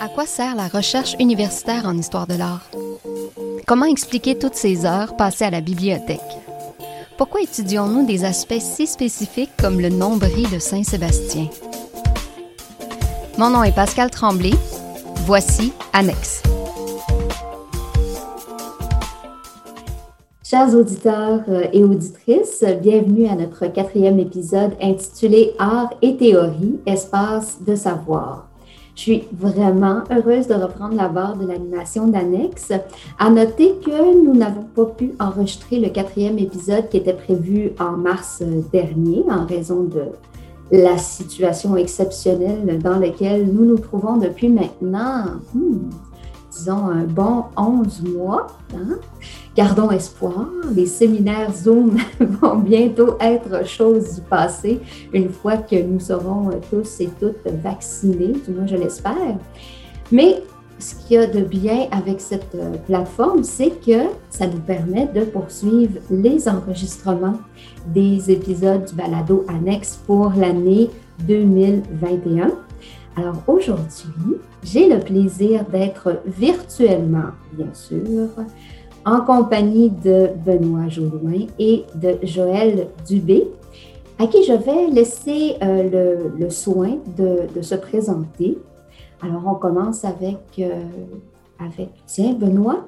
À quoi sert la recherche universitaire en histoire de l'art? Comment expliquer toutes ces heures passées à la bibliothèque? Pourquoi étudions-nous des aspects si spécifiques comme le nombril de Saint-Sébastien? Mon nom est Pascal Tremblay. Voici Annexe. Chers auditeurs euh, et auditrices, bienvenue à notre quatrième épisode intitulé Art et théorie, espace de savoir. Je suis vraiment heureuse de reprendre la barre de l'animation d'Annexe. À noter que nous n'avons pas pu enregistrer le quatrième épisode qui était prévu en mars dernier en raison de la situation exceptionnelle dans laquelle nous nous trouvons depuis maintenant, hmm, disons, un bon 11 mois. Hein? Gardons espoir, les séminaires Zoom vont bientôt être chose du passé une fois que nous serons tous et toutes vaccinés, du moins je l'espère. Mais ce qu'il y a de bien avec cette euh, plateforme, c'est que ça nous permet de poursuivre les enregistrements des épisodes du balado annexe pour l'année 2021. Alors aujourd'hui, j'ai le plaisir d'être virtuellement, bien sûr, en compagnie de Benoît Jodoin et de Joël Dubé, à qui je vais laisser euh, le, soin de, se présenter. Alors, on commence avec, euh, avec tiens, Benoît.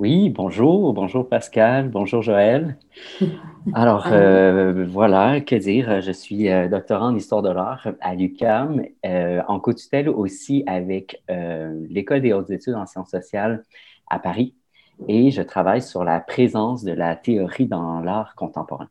Oui, bonjour, bonjour Pascal, bonjour Joël. Alors, euh, voilà, que dire, je suis doctorant en histoire de l'art à l'UCAM, en co-tutelle aussi avec l'École des hautes études en sciences sociales à Paris et je travaille sur la présence de la théorie dans l'art contemporain.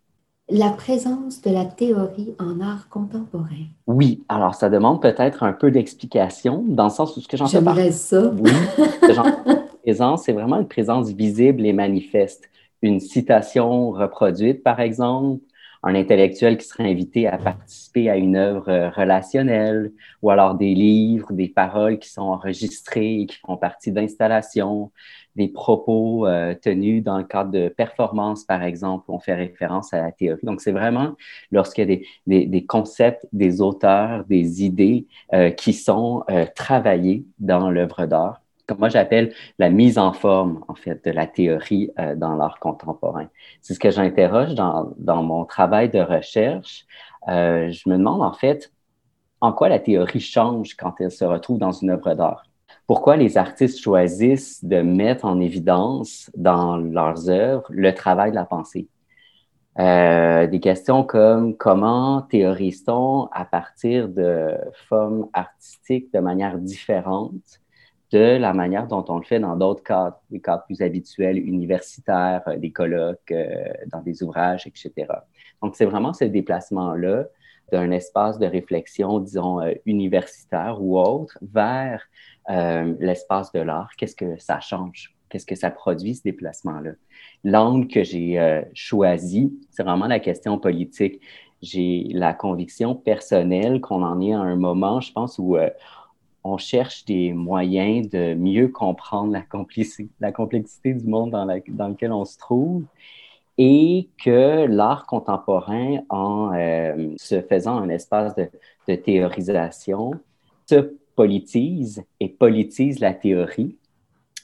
La présence de la théorie en art contemporain. Oui, alors ça demande peut-être un peu d'explication dans le sens où ce que j'en J'aimerais ça. Oui, présence, c'est vraiment une présence visible et manifeste. Une citation reproduite, par exemple, un intellectuel qui serait invité à participer à une œuvre relationnelle, ou alors des livres, des paroles qui sont enregistrées et qui font partie d'installations, des propos euh, tenus dans le cadre de performances, par exemple, on fait référence à la théorie. Donc, c'est vraiment lorsqu'il y a des, des, concepts, des auteurs, des idées euh, qui sont euh, travaillés dans l'œuvre d'art, comme moi j'appelle la mise en forme, en fait, de la théorie dans l'art contemporain. C'est ce que j'interroge dans, dans, mon travail de recherche. je me demande, en fait, en quoi la théorie change quand elle se retrouve dans une œuvre d'art? Pourquoi les artistes choisissent de mettre en évidence dans leurs œuvres le travail de la pensée? Euh, des questions comme comment théorise-t-on à partir de formes artistiques de manière différente de la manière dont on le fait dans d'autres cadres, des cadres plus habituels, universitaires, euh, des colloques, euh, dans des ouvrages, etc. Donc, c'est vraiment ce déplacement-là d'un espace de réflexion, disons, universitaire ou autre, vers euh, l'espace de l'art, qu'est-ce que ça change? Qu'est-ce que ça produit, ce déplacement-là? L'angle que j'ai euh, choisi, c'est vraiment la question politique. J'ai la conviction personnelle qu'on en est à un moment, je pense, où euh, on cherche des moyens de mieux comprendre la, complexité du monde dans, lequel on se trouve et que l'art contemporain, en se faisant un espace de, de théorisation, se politise et politise la théorie.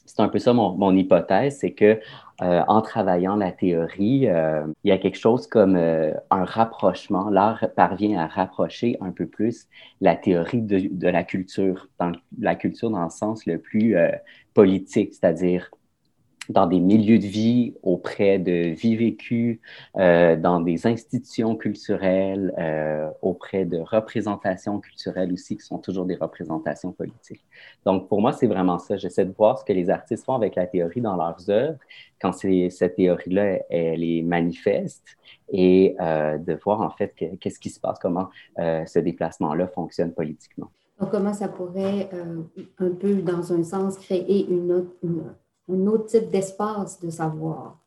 C'est un peu ça mon, hypothèse, c'est que euh, en travaillant la théorie, euh, il y a quelque chose comme euh, un rapprochement. L'art parvient à rapprocher un peu plus la théorie de, de, la culture, dans la culture dans le sens le plus politique, c'est-à-dire dans des milieux de vie, auprès de vie vécue, euh, dans des institutions culturelles, euh, auprès de représentations culturelles aussi, qui sont toujours des représentations politiques. Donc, pour moi, c'est vraiment ça. J'essaie de voir ce que les artistes font avec la théorie dans leurs œuvres, quand cette théorie-là, elle est manifeste, et euh, de voir en fait qu'est-ce qui se passe, comment ce déplacement-là fonctionne politiquement. Donc, comment ça pourrait, un peu dans un sens, créer une autre... un autre type d'espace de savoir.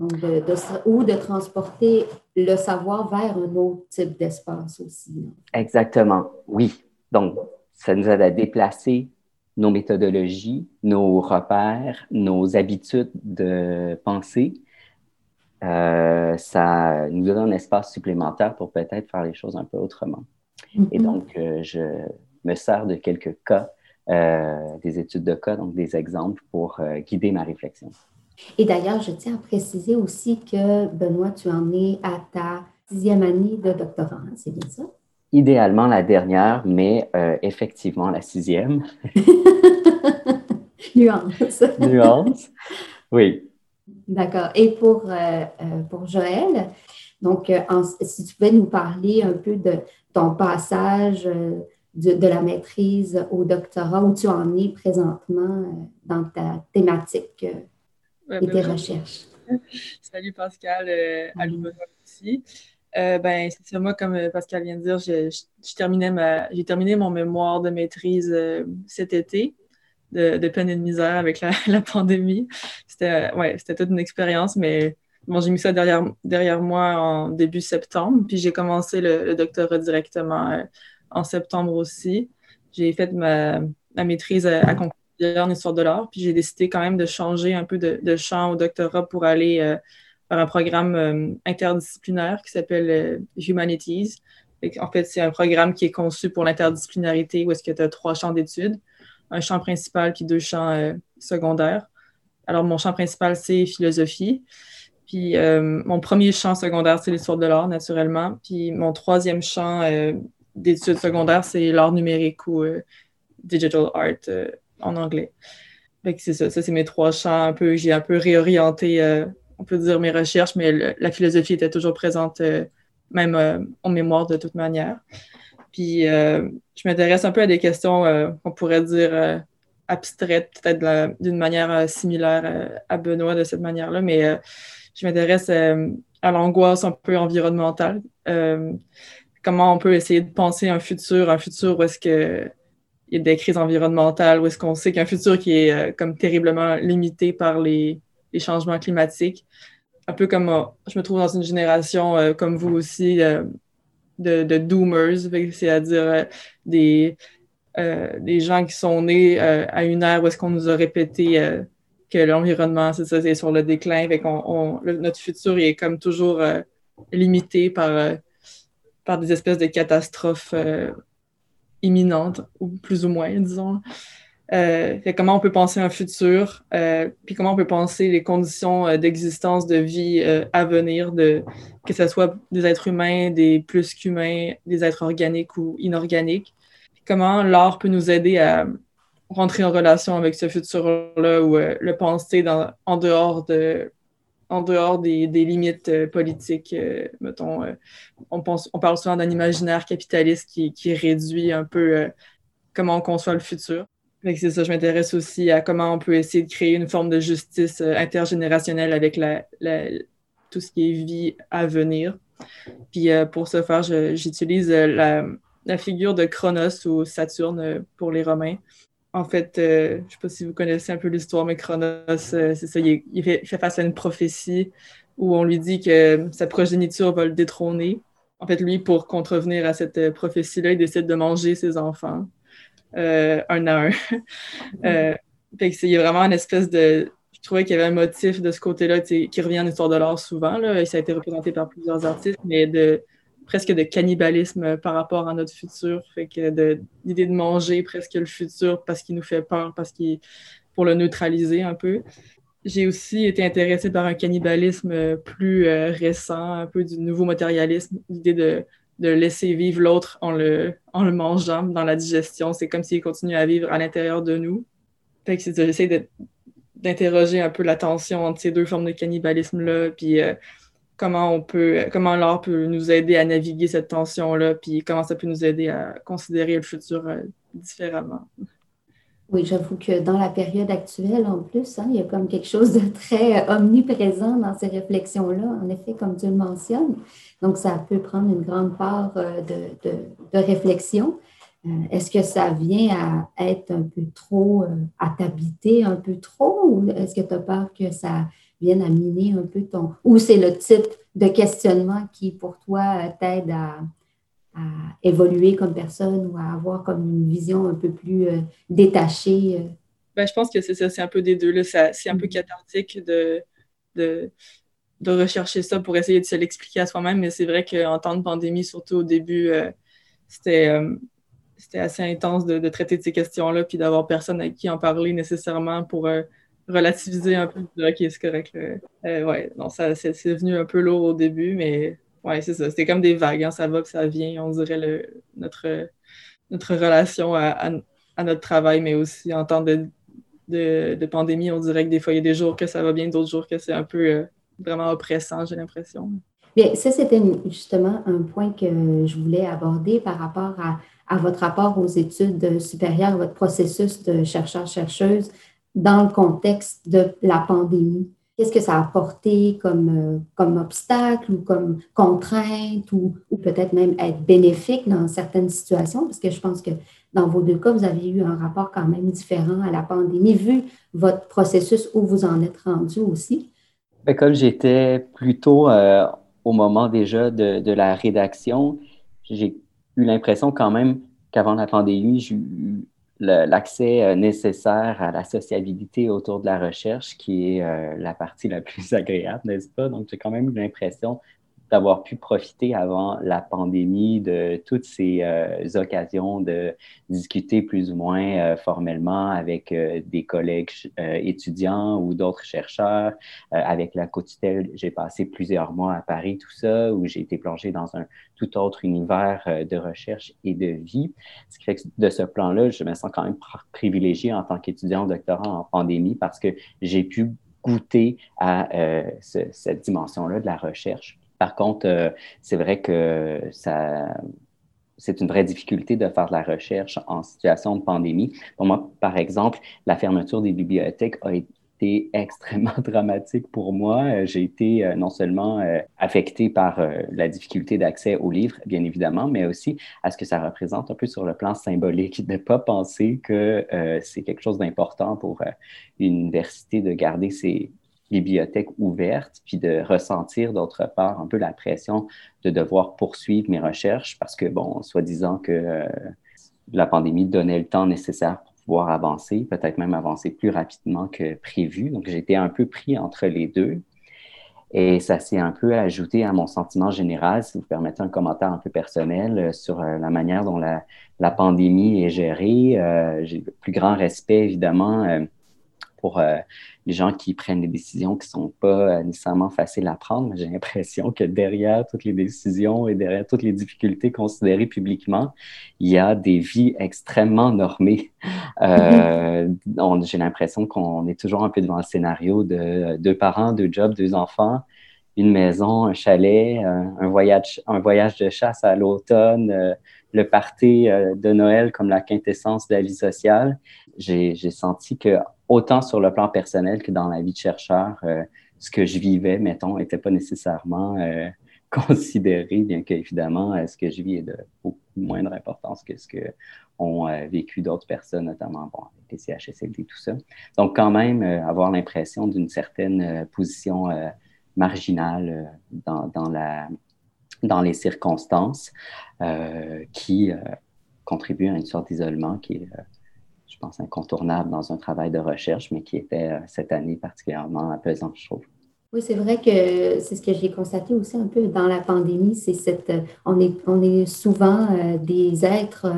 ou de transporter le savoir vers un autre type d'espace aussi. Exactement, oui. Donc, ça nous aide à déplacer nos méthodologies, nos repères, nos habitudes de pensée ça nous donne un espace supplémentaire pour peut-être faire les choses un peu autrement. Et mm-hmm. donc, je me sers de quelques cas, des études de cas, donc des exemples pour guider ma réflexion. Et d'ailleurs, je tiens à préciser aussi que, Benoît, tu en es à ta sixième année de doctorat, hein, c'est bien ça? Idéalement la dernière, mais euh, effectivement la sixième. Nuance. Nuance, oui. D'accord. Et pour, euh, euh, pour Joël, donc, si tu pouvais nous parler un peu de ton passage de, de, la maîtrise au doctorat, où tu en es présentement dans ta thématique et tes ben, recherches. Salut Pascal, euh, à aussi. Euh, ben, c'est moi, comme euh, Pascal vient de dire, j'ai terminé mon mémoire de maîtrise euh, cet été de, peine et de misère avec la, pandémie. C'était ouais, toute une expérience, mais bon, j'ai mis ça derrière, derrière moi en début septembre, puis j'ai commencé le, doctorat directement en septembre aussi. J'ai fait ma, maîtrise à, à en histoire de l'art. Puis j'ai décidé quand même de changer un peu de, champ au doctorat pour aller euh, faire un programme euh, interdisciplinaire qui s'appelle euh, Humanities. en fait, c'est un programme qui est conçu pour l'interdisciplinarité où est-ce que tu as trois champs d'études, un champ principal puis deux champs secondaires. Alors, mon champ principal, c'est philosophie. Puis mon premier champ secondaire, c'est l'histoire de l'art, naturellement. Puis mon troisième champ d'études secondaires, c'est l'art numérique ou digital art en anglais. c'est ça, ça c'est mes trois champs. J'ai un peu réorienté, euh, on peut dire, mes recherches, mais la philosophie était toujours présente, euh, même euh, en mémoire de toute manière. Puis je m'intéresse un peu à des questions, on pourrait dire, abstraites, peut-être d'une manière similaire à Benoît de cette manière-là, mais je m'intéresse à l'angoisse un peu environnementale. Comment on peut essayer de penser un futur, un futur où est-ce que il y a des crises environnementales, où est-ce qu'on sait qu'un futur qui est euh, comme terriblement limité par les, changements climatiques. Un peu comme euh, je me trouve dans une génération euh, comme vous aussi de, de, doomers, c'est-à-dire des, des gens qui sont nés à une ère où est-ce qu'on nous a répété que l'environnement, c'est ça, c'est sur le déclin, qu'on, notre futur est comme toujours limité par, par des espèces de catastrophes imminente, ou plus ou moins, disons. Euh, comment on peut penser un futur, euh, puis comment on peut penser les conditions euh, d'existence, de vie à venir, de, que ce soit des êtres humains, des plus qu'humains, des êtres organiques ou inorganiques. comment l'art peut nous aider à rentrer en relation avec ce futur-là ou le penser en dehors de en dehors des, limites euh, politiques, euh, mettons, euh, on, pense, on parle souvent d'un imaginaire capitaliste qui, réduit un peu comment on conçoit le futur. C'est ça, je m'intéresse aussi à comment on peut essayer de créer une forme de justice intergénérationnelle avec tout ce qui est vie à venir. Puis pour ce faire, j'utilise la, la, figure de Chronos ou Saturne pour les Romains. En fait, euh, je ne sais pas si vous connaissez un peu l'histoire, mais Chronos, euh, c'est ça, il, fait, face à une prophétie où on lui dit que sa progéniture va le détrôner. En fait, lui, pour contrevenir à cette euh, prophétie-là, il décide de manger ses enfants, un à un. fait il y a vraiment une espèce de... Je trouvais qu'il y avait un motif de ce côté-là qui revient en histoire de l'art souvent. Et ça a été représenté par plusieurs artistes, mais de presque de cannibalisme par rapport à notre futur. Fait que l'idée de manger presque le futur parce qu'il nous fait peur, parce qu'il pour le neutraliser un peu. J'ai aussi été intéressée par un cannibalisme plus euh, récent, un peu du nouveau matérialisme, l'idée de, de, laisser vivre l'autre en le, en le mangeant dans la digestion. C'est comme s'il continuait à vivre à l'intérieur de nous. Fait j'essaie d'interroger un peu la tension entre ces deux formes de cannibalisme-là, puis euh, comment on peut, comment l'art peut nous aider à naviguer cette tension-là, puis comment ça peut nous aider à considérer le futur euh, différemment. Oui, j'avoue que dans la période actuelle, en plus, hein, il y a comme quelque chose de très euh, omniprésent dans ces réflexions-là, en effet, comme tu le mentionnes. Donc, ça peut prendre une grande part euh, de, de, réflexion. Est-ce que ça vient à être un peu trop, à t'habiter un peu trop, ou est-ce que tu as peur que ça viennent à miner un peu ton... Ou c'est le type de questionnement qui, pour toi, t'aide à, évoluer comme personne ou à avoir comme une vision un peu plus euh, détachée? Euh? Ben, je pense que c'est ça, c'est un peu des deux. C'est un peu mm-hmm. cathartique de, de, de rechercher ça pour essayer de se l'expliquer à soi-même, mais c'est vrai qu'en temps de pandémie, surtout au début, c'était c'était assez intense de, de, traiter de ces questions-là, puis d'avoir personne avec qui en parler nécessairement pour relativiser un peu. Ok, c'est correct. ouais, non, ça, c'est, devenu un peu lourd au début, mais ouais, c'est ça. C'était comme des vagues, hein, ça va que ça vient, on dirait le, notre, notre relation à, à, notre travail, mais aussi en temps de, de, pandémie, on dirait que des fois, il y a des jours que ça va bien, d'autres jours que c'est un peu vraiment oppressant, j'ai l'impression. Bien, ça, c'était justement un point que je voulais aborder par rapport à, à votre rapport aux études supérieures, votre processus de chercheur-chercheuse dans le contexte de la pandémie? Qu'est-ce que ça a apporté comme, euh, comme obstacle ou comme contrainte ou, ou peut-être même être bénéfique dans certaines situations? Parce que je pense que dans vos deux cas, vous avez eu un rapport quand même différent à la pandémie, vu votre processus où vous en êtes rendu aussi. Ben, comme j'étais plutôt euh, au moment déjà de, de la rédaction, j'ai eu l'impression quand même qu'avant la pandémie, j'ai eu l'accès euh, nécessaire à la sociabilité autour de la recherche, qui est euh, la partie la plus agréable, n'est-ce pas? Donc, j'ai quand même l'impression d'avoir pu profiter avant la pandémie de toutes ces euh, occasions de discuter plus ou moins euh, formellement avec euh, des collègues étudiants ou d'autres chercheurs. avec la Cotutelle, j'ai passé plusieurs mois à Paris, tout ça, où j'ai été plongé dans un tout autre univers de recherche et de vie. Ce qui fait que de ce plan-là, je me sens quand même privilégié en tant qu'étudiant doctorant en pandémie parce que j'ai pu goûter à cette dimension-là de la recherche. Par contre, euh, c'est vrai que ça, c'est une vraie difficulté de faire de la recherche en situation de pandémie. Pour moi, par exemple, la fermeture des bibliothèques a été extrêmement dramatique pour moi. Euh, j'ai été euh, non seulement affecté par la difficulté d'accès aux livres, bien évidemment, mais aussi à ce que ça représente un peu sur le plan symbolique, de ne pas penser que c'est quelque chose d'important pour une université de garder ses, bibliothèque ouverte, puis de ressentir d'autre part un peu la pression de devoir poursuivre mes recherches parce que, bon, soi-disant que euh, la pandémie donnait le temps nécessaire pour pouvoir avancer, peut-être même avancer plus rapidement que prévu. Donc, j'étais un peu pris entre les deux. Et ça s'est un peu ajouté à mon sentiment général, si vous permettez un commentaire un peu personnel euh, sur euh, la manière dont la, la pandémie est gérée. J'ai le plus grand respect, évidemment, pour euh, les gens qui prennent des décisions qui ne sont pas euh, nécessairement faciles à prendre. J'ai l'impression que derrière toutes les décisions et derrière toutes les difficultés considérées publiquement, il y a des vies extrêmement normées. Euh, J'ai l'impression qu'on est toujours un peu devant le scénario de deux parents, deux jobs, deux enfants une maison, un chalet, un, voyage, un voyage de chasse à l'automne, le party de Noël comme la quintessence de la vie sociale. J'ai senti que autant sur le plan personnel que dans la vie de chercheur, euh, ce que je vivais, mettons, n'était pas nécessairement euh, considéré, bien qu'évidemment, euh, ce que je vis est de beaucoup moindre importance que ce que ont vécu d'autres personnes, notamment bon, avec les CHSLD, tout ça. Donc, quand même, avoir l'impression d'une certaine position marginale dans, dans, la, dans les circonstances qui contribue à une sorte d'isolement qui est je pense, incontournable dans un travail de recherche, mais qui était euh, cette année particulièrement apaisant, je trouve. Oui, c'est vrai que c'est ce que j'ai constaté aussi un peu dans la pandémie, c'est cette, euh, on est, on est souvent euh, des êtres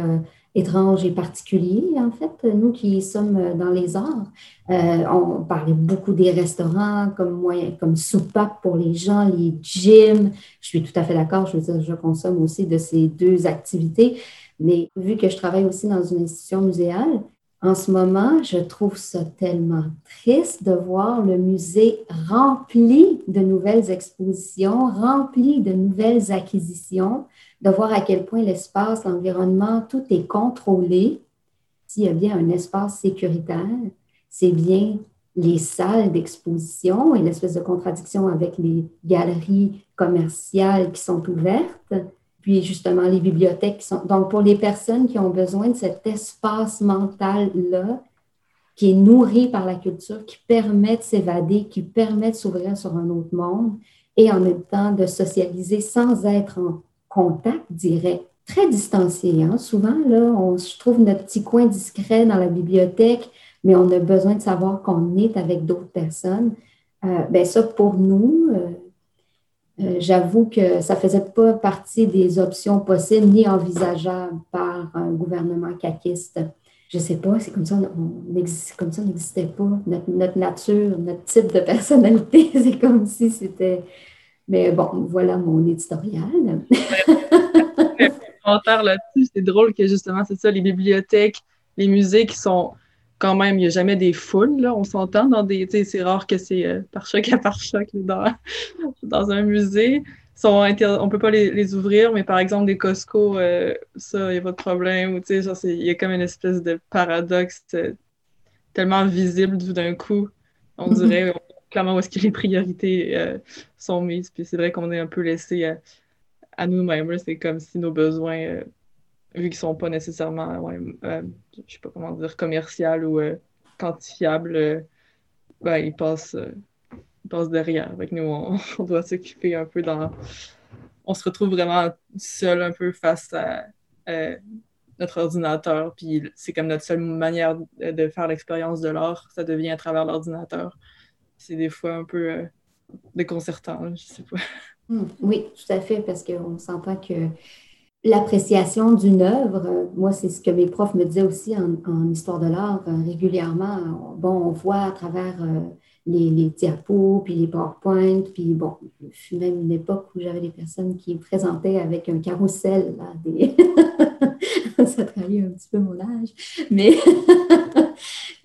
étranges et particuliers, en fait, nous qui sommes dans les arts. on parlait beaucoup des restaurants comme moyen, comme soupape pour les gens, les gyms. Je suis tout à fait d'accord, je veux dire, je consomme aussi de ces deux activités. Mais vu que je travaille aussi dans une institution muséale, en ce moment, je trouve ça tellement triste de voir le musée rempli de nouvelles expositions, rempli de nouvelles acquisitions, de voir à quel point l'espace, l'environnement, tout est contrôlé. S'il y a bien un espace sécuritaire, c'est bien les salles d'exposition et l'espèce de contradiction avec les galeries commerciales qui sont ouvertes puis justement les bibliothèques sont. Donc, pour les personnes qui ont besoin de cet espace mental-là, qui est nourri par la culture, qui permet de s'évader, qui permet de s'ouvrir sur un autre monde et en même temps de socialiser sans être en contact direct, très distancié. Hein? Souvent, là, on se trouve notre petit coin discret dans la bibliothèque, mais on a besoin de savoir qu'on est avec d'autres personnes. Euh, ben ça, pour nous, euh, euh, j'avoue que ça ne faisait pas partie des options possibles ni envisageables par un gouvernement caquiste. Je ne sais pas, c'est comme ça, on, comme ça, n'existait pas. Notre, nature, notre type de personnalité, c'est comme si c'était. Mais bon, voilà mon éditorial. là-dessus, c'est drôle que justement, c'est ça, les bibliothèques, les musées qui sont quand même, il n'y a jamais des foules, là, on s'entend dans des. C'est rare que c'est euh, par choc à par choc dans, dans un musée. Sont on ne peut pas les, ouvrir, mais par exemple, des Costco, euh, ça, il n'y a pas de problème. Ou, il y a comme une espèce de paradoxe euh, tellement visible d'un coup. On dirait clairement où est-ce que les priorités sont mises. Puis c'est vrai qu'on est un peu laissé à, à nous-mêmes. C'est comme si nos besoins vu qu'ils sont pas nécessairement, ouais, euh, je sais pas comment dire, commercial ou euh, quantifiable, euh, ben, ils passent, derrière. Avec nous, on, doit s'occuper un peu dans. On se retrouve vraiment seul un peu face à notre ordinateur, puis c'est comme notre seule manière de faire l'expérience de l'art, ça devient à travers l'ordinateur. C'est des fois un peu déconcertant, je sais pas. Hum, oui, tout à fait, parce qu'on s'entend que l'appréciation d'une œuvre, euh, moi, c'est ce que mes profs me disaient aussi en, histoire de l'art euh, régulièrement. Bon, on voit à travers euh, les, les, diapos, puis les PowerPoint, puis bon, je suis même une époque où j'avais des personnes qui me présentaient avec un carrousel, là, des... ça trahit un petit peu mon âge, mais,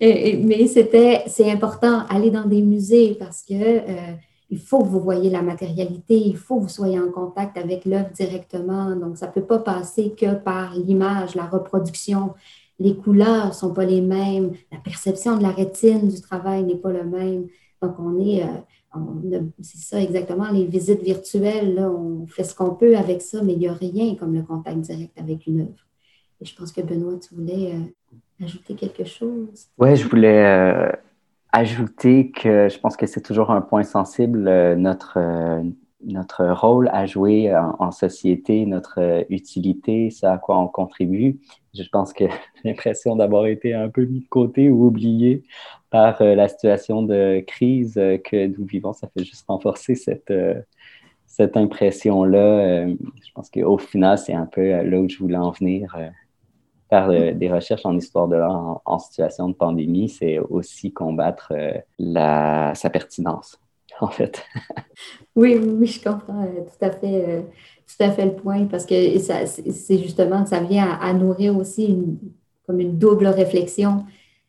mais c'était, c'est important, aller dans des musées parce que il faut que vous voyez la matérialité, il faut que vous soyez en contact avec l'œuvre directement. Donc, ça ne peut pas passer que par l'image, la reproduction. Les couleurs ne sont pas les mêmes, la perception de la rétine du travail n'est pas le même. Donc, on est, euh, c'est ça exactement, les visites virtuelles, on fait ce qu'on peut avec ça, mais il n'y a rien comme le contact direct avec une œuvre. Et je pense que Benoît, tu voulais euh, ajouter quelque chose? Oui, je voulais euh, ajouter que je pense que c'est toujours un point sensible, euh, notre, euh, notre rôle à jouer en, société, notre euh, utilité, ce à quoi on contribue. Je pense que l'impression d'avoir été un peu mis de côté ou oublié par la situation de crise que nous vivons. Ça fait juste renforcer cette, cette impression-là. je pense qu'au final, c'est un peu là où je voulais en venir faire euh, des recherches en histoire de l'art en, situation de pandémie, c'est aussi combattre euh, sa pertinence, en fait. oui, oui, je comprends euh, tout à fait, tout à fait le point parce que c'est justement, ça vient à, nourrir aussi une double réflexion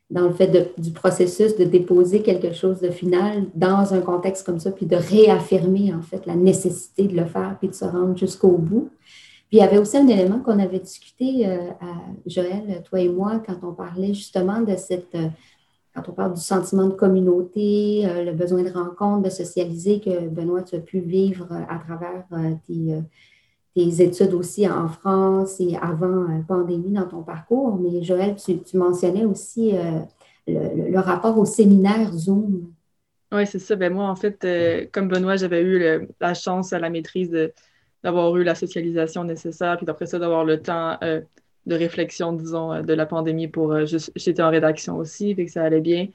dans le fait du processus de déposer quelque chose de final dans un contexte comme ça, puis de réaffirmer en fait la nécessité de le faire, puis de se rendre jusqu'au bout. Puis il y avait aussi un élément qu'on avait discuté, euh, à Joël, toi et moi, quand on parlait justement de cette, euh, quand on parle du sentiment de communauté, euh, le besoin de rencontre, de socialiser, que Benoît, tu as pu vivre à travers tes, études aussi en France et avant pandémie dans ton parcours. Mais Joël, tu, mentionnais aussi le, rapport au séminaire Zoom. Oui, c'est ça. Ben moi, en fait, comme Benoît, j'avais eu la chance à la maîtrise de d'avoir eu la socialisation nécessaire, puis d'après ça, d'avoir le temps euh, de réflexion, disons, euh, de la pandémie pour. Euh, j'étais en rédaction aussi, fait que ça allait bien.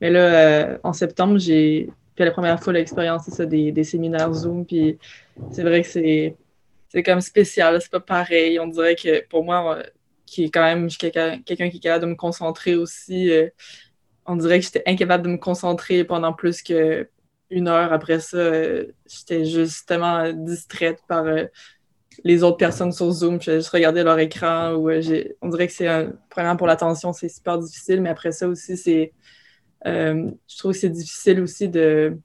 Mais là, en septembre, j'ai fait la première fois l'expérience ça, des, séminaires Zoom, puis c'est vrai que c'est. C'est comme spécial, c'est pas pareil. On dirait que pour moi, qui est quand même quelqu'un qui est capable de me concentrer aussi, on dirait que j'étais incapable de me concentrer pendant plus que une heure après ça, euh, j'étais justement distraite par euh, les autres personnes sur Zoom. Je regardé leur écran. Euh, on dirait que c'est un. Premièrement, pour l'attention, c'est super difficile, mais après ça aussi, c'est. je trouve que c'est difficile aussi de.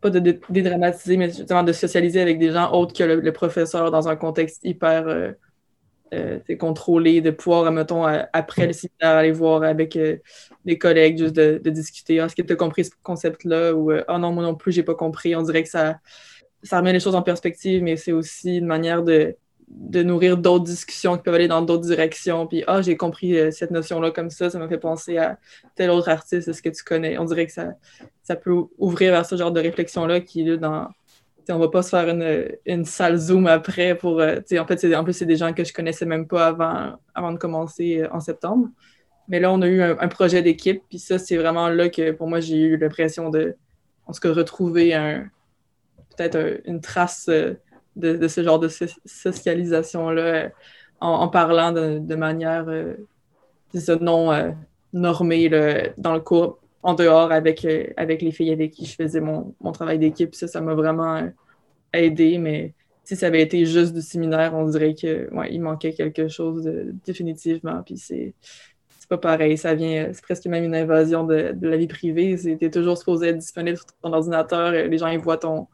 Pas de dédramatiser, mais justement de socialiser avec des gens autres que le professeur dans un contexte hyper euh, contrôlé, de pouvoir, mettons, après le séminaire, aller voir avec euh, des collègues, juste de, discuter. Est-ce que tu as compris ce concept-là? Ou euh, oh non, moi non plus, j'ai pas compris. On dirait que ça, ça remet les choses en perspective, mais c'est aussi une manière de, nourrir d'autres discussions qui peuvent aller dans d'autres directions. Puis, ah, j'ai compris cette notion-là comme ça, ça m'a fait penser à tel autre artiste, est-ce que tu connais? On dirait que ça, ça peut ouvrir vers ce genre de réflexion-là qui est dans on va pas se faire une, salle Zoom après pour. Euh, en fait, en plus, c'est des gens que je connaissais même pas avant, avant de commencer euh, en septembre. Mais là, on a eu un, projet d'équipe, puis ça, c'est vraiment là que pour moi, j'ai eu l'impression de, en retrouver un, peut-être une trace de, ce genre de socialisation-là en, parlant de, manière non normée dans le cours en dehors avec, avec les filles avec qui je faisais mon, mon travail d'équipe. Ça, ça m'a vraiment aidé, mais si ça avait été juste du séminaire, on dirait que ouais, il manquait quelque chose définitivement. Puis c'est pas pareil. Ça vient, c'est presque même une invasion de, la vie privée. Tu es toujours supposé être disponible sur ton ordinateur. Les gens ils voient ton,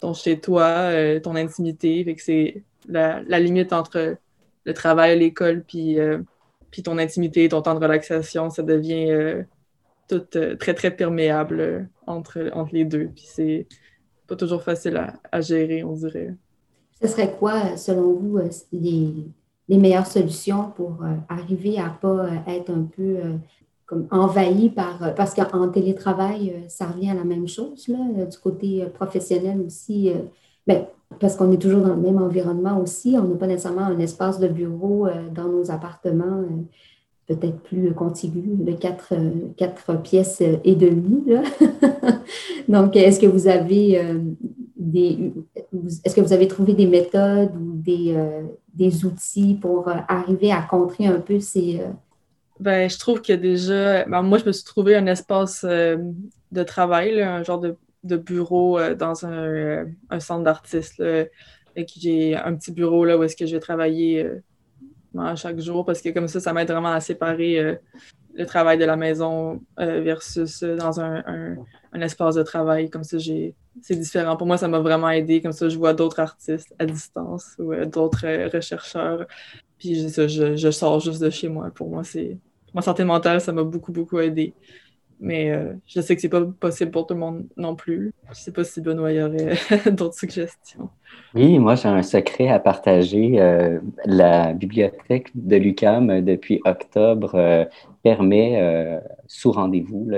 ton chez toi, euh, ton intimité. Fait que c'est la, limite entre le travail, l'école, puis, euh, puis ton intimité, ton temps de relaxation, ça devient euh, tout très, très perméable entre, entre les deux. Puis c'est pas toujours facile à gérer, on dirait. Ce serait quoi, selon vous, euh, les, les meilleures solutions pour euh, arriver à pas euh, être un peu comme envahi par. Parce qu'en télétravail, ça revient à la même chose, là, du côté professionnel aussi. Bien, parce qu'on est toujours dans le même environnement aussi. On n'a pas nécessairement un espace de bureau dans nos appartements, peut-être plus contigu, de quatre, quatre pièces et demie. Donc, est-ce que vous avez est-ce que vous avez trouvé des méthodes ou des, euh, des outils pour euh, arriver à contrer un peu ces... Euh, ben, je trouve que déjà, ben, moi, je me suis trouvé un espace de travail, un genre de, de bureau dans un, un centre d'artistes. J'ai un petit bureau là, où est-ce que je vais travailler chaque jour parce que comme ça, ça m'aide vraiment à séparer le travail de la maison versus dans un, un, espace de travail. Comme ça, j'ai c'est différent. Pour moi, ça m'a vraiment aidé. Comme ça, je vois d'autres artistes à distance ou euh, d'autres euh, rechercheurs. Puis je, je, sors juste de chez moi. Pour moi, c'est ma santé mentale, ça m'a beaucoup, beaucoup aidé. Mais euh, je sais que c'est pas possible pour tout le monde non plus. Je sais pas si Benoît y aurait d'autres suggestions. Oui, moi j'ai un secret à partager. la bibliothèque de l'UCAM depuis octobre permet, sous rendez-vous,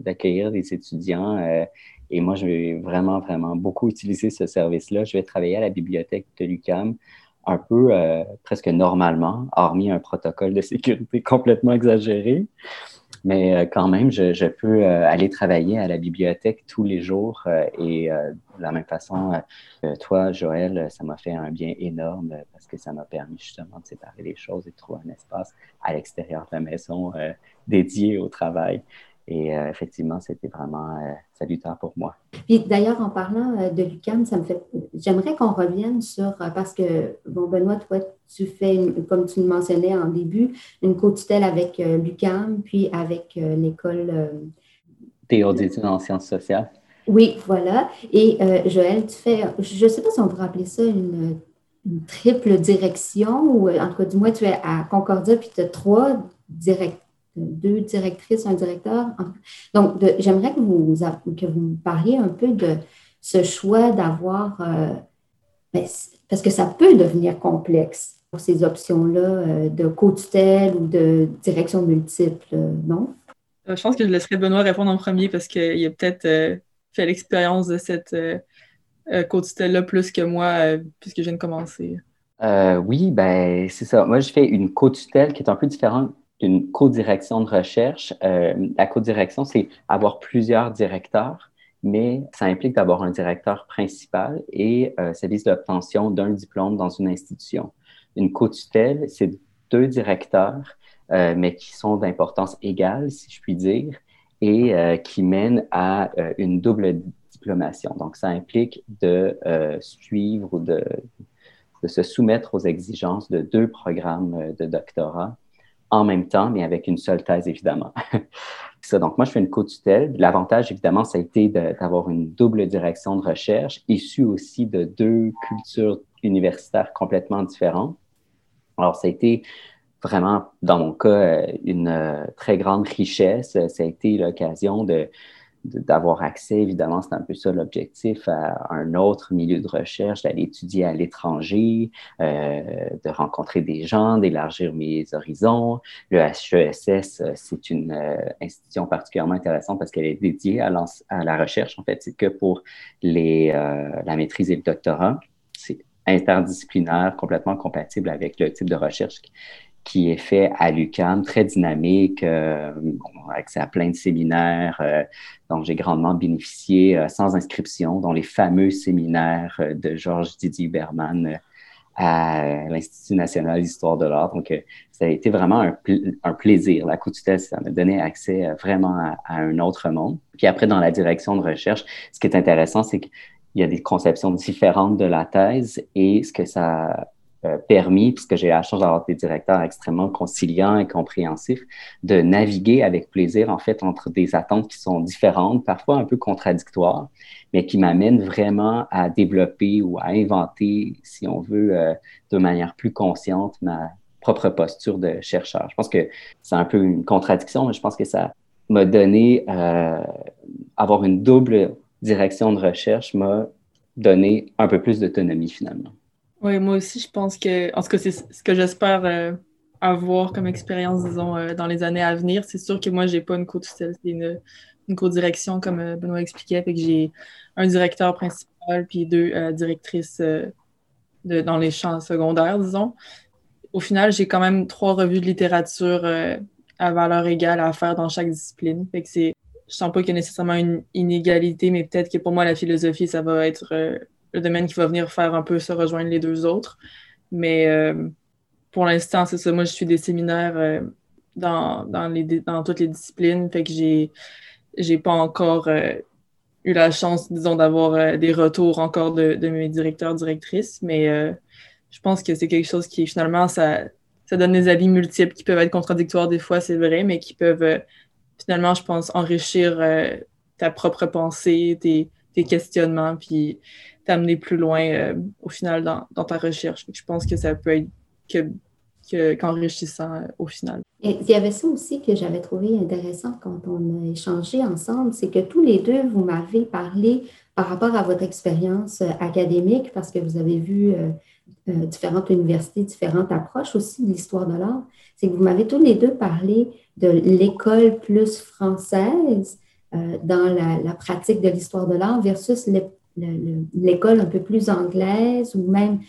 d'accueillir de, des étudiants et moi, je vais vraiment, vraiment beaucoup utiliser ce service-là. Je vais travailler à la bibliothèque de l'UCAM un peu euh, presque normalement, hormis un protocole de sécurité complètement exagéré. Mais euh, quand même, je, peux euh, aller travailler à la bibliothèque tous les jours et de la même façon toi, Joël, ça m'a fait un bien énorme parce que ça m'a permis justement de séparer les choses et de trouver un espace à l'extérieur de la maison dédié au travail. Et euh, effectivement, c'était vraiment euh, salutaire pour moi. Puis d'ailleurs, en parlant euh, de l'UCAM, ça me fait. J'aimerais qu'on revienne sur. parce que, bon, Benoît, toi, tu fais, comme tu le mentionnais en début, une co-tutelle avec l'UCAM, puis avec l'école. Théo d'études en sciences sociales. Oui, voilà. Et Joël, tu fais. Je ne sais pas si on pourrait appeler ça une, une triple direction, ou en tout cas, du moins, tu es à Concordia, puis tu as trois directeurs deux directrices, un directeur. Donc, j'aimerais que vous, que vous me parliez un peu de ce choix d'avoir, euh, ben, parce que ça peut devenir complexe pour ces options-là euh, de co-tutelle ou de direction multiple, non? Euh, je pense que je laisserai Benoît répondre en premier parce qu'il a peut-être fait l'expérience de cette co-tutelle-là plus que moi, puisque je viens de commencer. oui, ben c'est ça. Moi, je fais une co-tutelle qui est un peu différente d'une co-direction de recherche. Euh, la co-direction, c'est avoir plusieurs directeurs, mais ça implique d'avoir un directeur principal et euh, ça vise l'obtention d'un diplôme dans une institution. Une co-tutelle, c'est deux directeurs, euh, mais qui sont d'importance égale, si je puis dire, et qui mènent à une double diplomation. Donc, ça implique de suivre ou de se soumettre aux exigences de deux programmes de doctorat en même temps, mais avec une seule thèse, évidemment. donc, moi, je fais une co-tutelle. L'avantage, évidemment, ça a été d'avoir une double direction de recherche, issue aussi de deux cultures universitaires complètement différentes. Alors, ça a été vraiment, dans mon cas, euh, une euh, très grande richesse. Ça a été l'occasion de, d'avoir accès, évidemment, c'est un peu ça l'objectif, à un autre milieu de recherche, d'aller étudier à l'étranger, euh, de rencontrer des gens, d'élargir mes horizons. Le HESS, c'est une euh, institution particulièrement intéressante parce qu'elle est dédiée à, à, la recherche. En fait, c'est que pour les, euh, la maîtrise et le doctorat. C'est interdisciplinaire, complètement compatible avec le type de recherche qui est fait à l'UQAM, très dynamique, euh, accès à plein de séminaires, euh, dont j'ai grandement bénéficié euh, sans inscription, dont les fameux séminaires de Georges Didier Berman à l'Institut national d'histoire de l'art. Donc, ça a été vraiment un, un plaisir. La tutelle, ça m'a donné accès vraiment à, un autre monde. Puis après, dans la direction de recherche, ce qui est intéressant, c'est qu'il y a des conceptions différentes de la thèse et ce que ça euh, permis, puisque j'ai la chance d'avoir des directeurs extrêmement conciliants et compréhensifs, de naviguer avec plaisir, en fait, entre des attentes qui sont différentes, parfois un peu contradictoires, mais qui m'amènent vraiment à développer ou à inventer, si on veut, euh, de manière plus consciente, ma propre posture de chercheur. Je pense que c'est un peu une contradiction, mais je pense que ça m'a donné, euh, avoir une double direction de recherche m'a donné un peu plus d'autonomie finalement. Oui, moi aussi, je pense que, en tout cas, c'est ce que j'espère euh, avoir comme expérience, disons, euh, dans les années à venir. C'est sûr que moi, j'ai pas une co-tutelle, c'est une, une co-direction, comme euh, Benoît expliquait, fait que j'ai un directeur principal puis deux directrices de, dans les champs secondaires, disons. Au final, j'ai quand même trois revues de littérature à valeur égale à faire dans chaque discipline. Fait que c'est, je sens pas qu'il y a nécessairement une inégalité, mais peut-être que pour moi, la philosophie, ça va être le domaine qui va venir faire un peu se rejoindre les deux autres. Mais euh, pour l'instant, c'est ça. Moi, je suis des séminaires euh, dans, dans, les, dans toutes les disciplines. Fait que j'ai, j'ai pas encore euh, eu la chance, disons, d'avoir des retours encore de, de, mes directeurs, directrices. Mais je pense que c'est quelque chose qui, finalement, ça, ça donne des avis multiples qui peuvent être contradictoires des fois, c'est vrai, mais qui peuvent, finalement, je pense, enrichir ta propre pensée, tes, tes questionnements. Puis t'amener plus loin euh, au final dans, ta recherche. Je pense que ça peut être que, qu'enrichissant euh, au final. Il y avait ça aussi que j'avais trouvé intéressant quand on a échangé ensemble, c'est que tous les deux, vous m'avez parlé par rapport à votre expérience euh, académique, parce que vous avez vu différentes universités, différentes approches aussi de l'histoire de l'art, c'est que vous m'avez tous les deux parlé de l'école plus française dans la, pratique de l'histoire de l'art versus l'école un peu plus anglaise ou même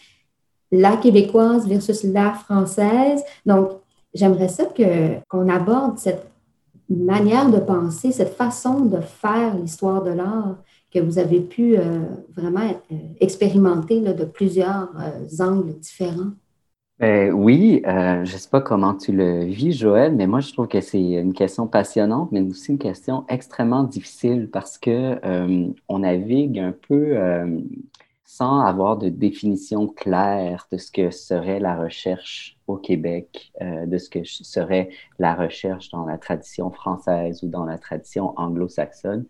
la québécoise versus la française. Donc, j'aimerais ça qu'on aborde cette manière de penser, cette façon de faire l'histoire de l'art que vous avez pu euh, vraiment euh, expérimenter de plusieurs euh, angles différents. Ben oui, euh, je ne sais pas comment tu le vis, Joël, mais moi, je trouve que c'est une question passionnante, mais aussi une question extrêmement difficile parce que euh, on navigue un peu euh, sans avoir de définition claire de ce que serait la recherche au Québec, de ce que serait la recherche dans la tradition française ou dans la tradition anglo-saxonne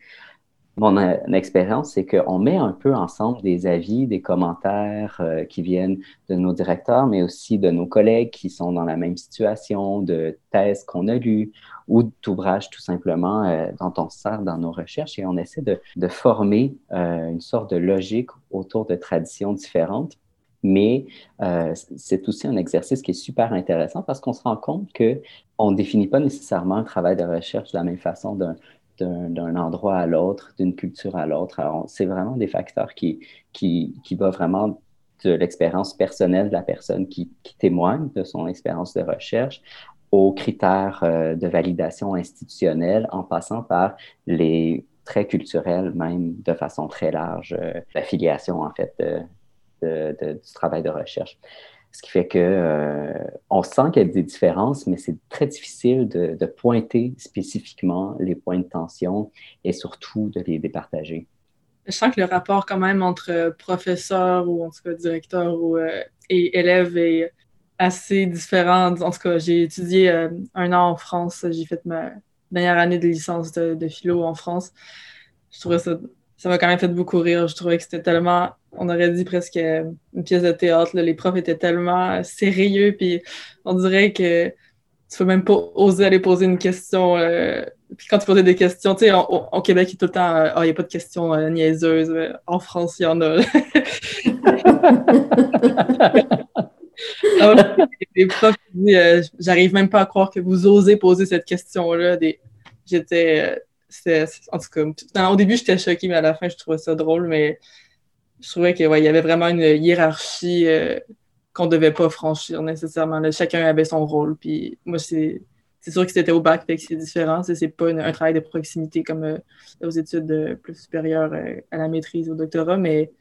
mon euh, expérience, c'est qu'on met un peu ensemble des avis, des commentaires euh, qui viennent de nos directeurs, mais aussi de nos collègues qui sont dans la même situation, de thèses qu'on a lues ou d'ouvrages tout simplement euh, dont on sert dans nos recherches et on essaie de, de former une sorte de logique autour de traditions différentes. Mais c'est aussi un exercice qui est super intéressant parce qu'on se rend compte qu'on ne définit pas nécessairement un travail de recherche de la même façon d'un d'un endroit à l'autre, d'une culture à l'autre. C'est vraiment des facteurs qui, qui, qui vont vraiment de l'expérience personnelle de la personne qui, qui témoigne de son expérience de recherche aux critères euh, de validation institutionnelle en passant par les traits culturels, même de façon très large, euh, l'affiliation en fait de, du travail de recherche. Ce qui fait que euh, on sent qu'il y a des différences, mais c'est très difficile de, pointer spécifiquement les points de tension et surtout de les départager. Je sens que le rapport quand même entre professeur ou en tout cas directeur euh, et élève est assez différent. En tout cas, j'ai étudié euh, un an en France. J'ai fait ma dernière année de licence de, de philo en France. Je trouvais ça ça m'a quand même fait beaucoup rire. Je trouvais que c'était tellement, on aurait dit presque une pièce de théâtre. Les profs étaient tellement sérieux, puis on dirait que tu peux même pas oser aller poser une question. Euh, puis quand tu posais des questions, tu sais, au, Québec, il tout le temps, euh, ah, il n'y a pas de questions euh, niaiseuses. en France, il y en a. Ah les profs disent, j'arrive même pas à croire que vous osez poser cette question-là. J'étais en tout cas, au début, j'étais choquée, mais à la fin, je trouvais ça drôle. Mais je trouvais qu'il ouais, y avait vraiment une hiérarchie euh, qu'on devait pas franchir nécessairement. chacun avait son rôle. Puis moi, c'est sûr que c'était au bac, fait que c'est différent. C'est pas un travail de proximité comme euh, aux études euh, plus supérieures à la maîtrise, au doctorat, mais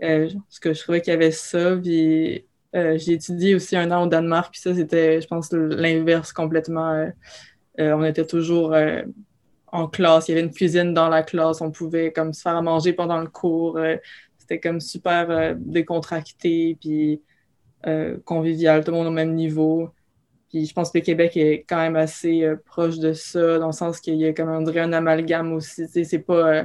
ce que je trouvais qu'il y avait ça. Puis j'ai étudié aussi un an au Danemark, puis ça, c'était, je pense, l'inverse complètement. on était toujours en classe, il y avait une cuisine dans la classe, on pouvait comme se faire à manger pendant le cours. C'était comme super décontracté, puis convivial, tout le monde au même niveau. Puis je pense que le Québec est quand même assez euh, proche de ça, dans le sens qu'il y a comme on dirait un amalgame aussi. C'est pas euh,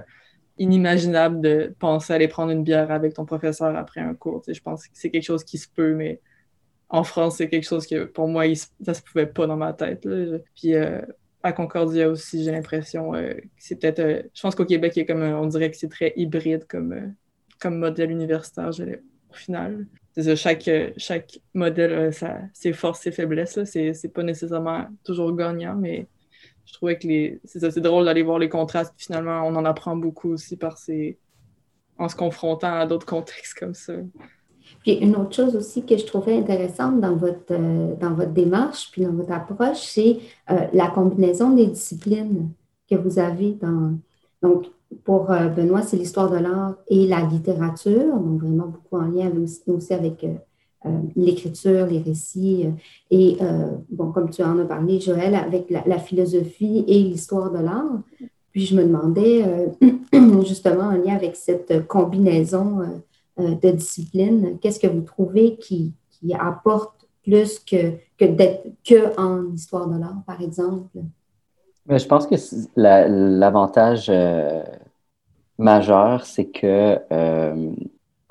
inimaginable de penser aller prendre une bière avec ton professeur après un cours. Je pense que c'est quelque chose qui se peut, mais en France, c'est quelque chose que pour moi, ça se pouvait pas dans ma tête. Puis euh, à Concordia aussi, j'ai l'impression que c'est peut-être. je pense qu'au Québec, il y a comme on dirait que c'est très hybride comme, comme modèle universitaire, au final chaque, chaque modèle a ses forces, ses faiblesses. C'est pas nécessairement toujours gagnant, mais je trouvais que les... c'est drôle d'aller voir les contrastes. Finalement, on en apprend beaucoup aussi par ces... en se confrontant à d'autres contextes comme ça. Puis une autre chose aussi que je trouvais intéressante dans votre, euh, dans votre démarche, puis dans votre approche, c'est euh, la combinaison des disciplines que vous avez dans. Donc, pour euh, Benoît, c'est l'histoire de l'art et la littérature, donc vraiment beaucoup en lien aussi, avec euh, euh, l'écriture, les récits, et bon, comme tu en as parlé, Joël, avec la, philosophie et l'histoire de l'art. Puis je me demandais, justement, en lien avec cette combinaison de disciplines, qu'est-ce que vous trouvez qui, apporte plus que, que que en histoire de l'art, par exemple? Je pense que l'avantage euh, majeur, c'est que euh,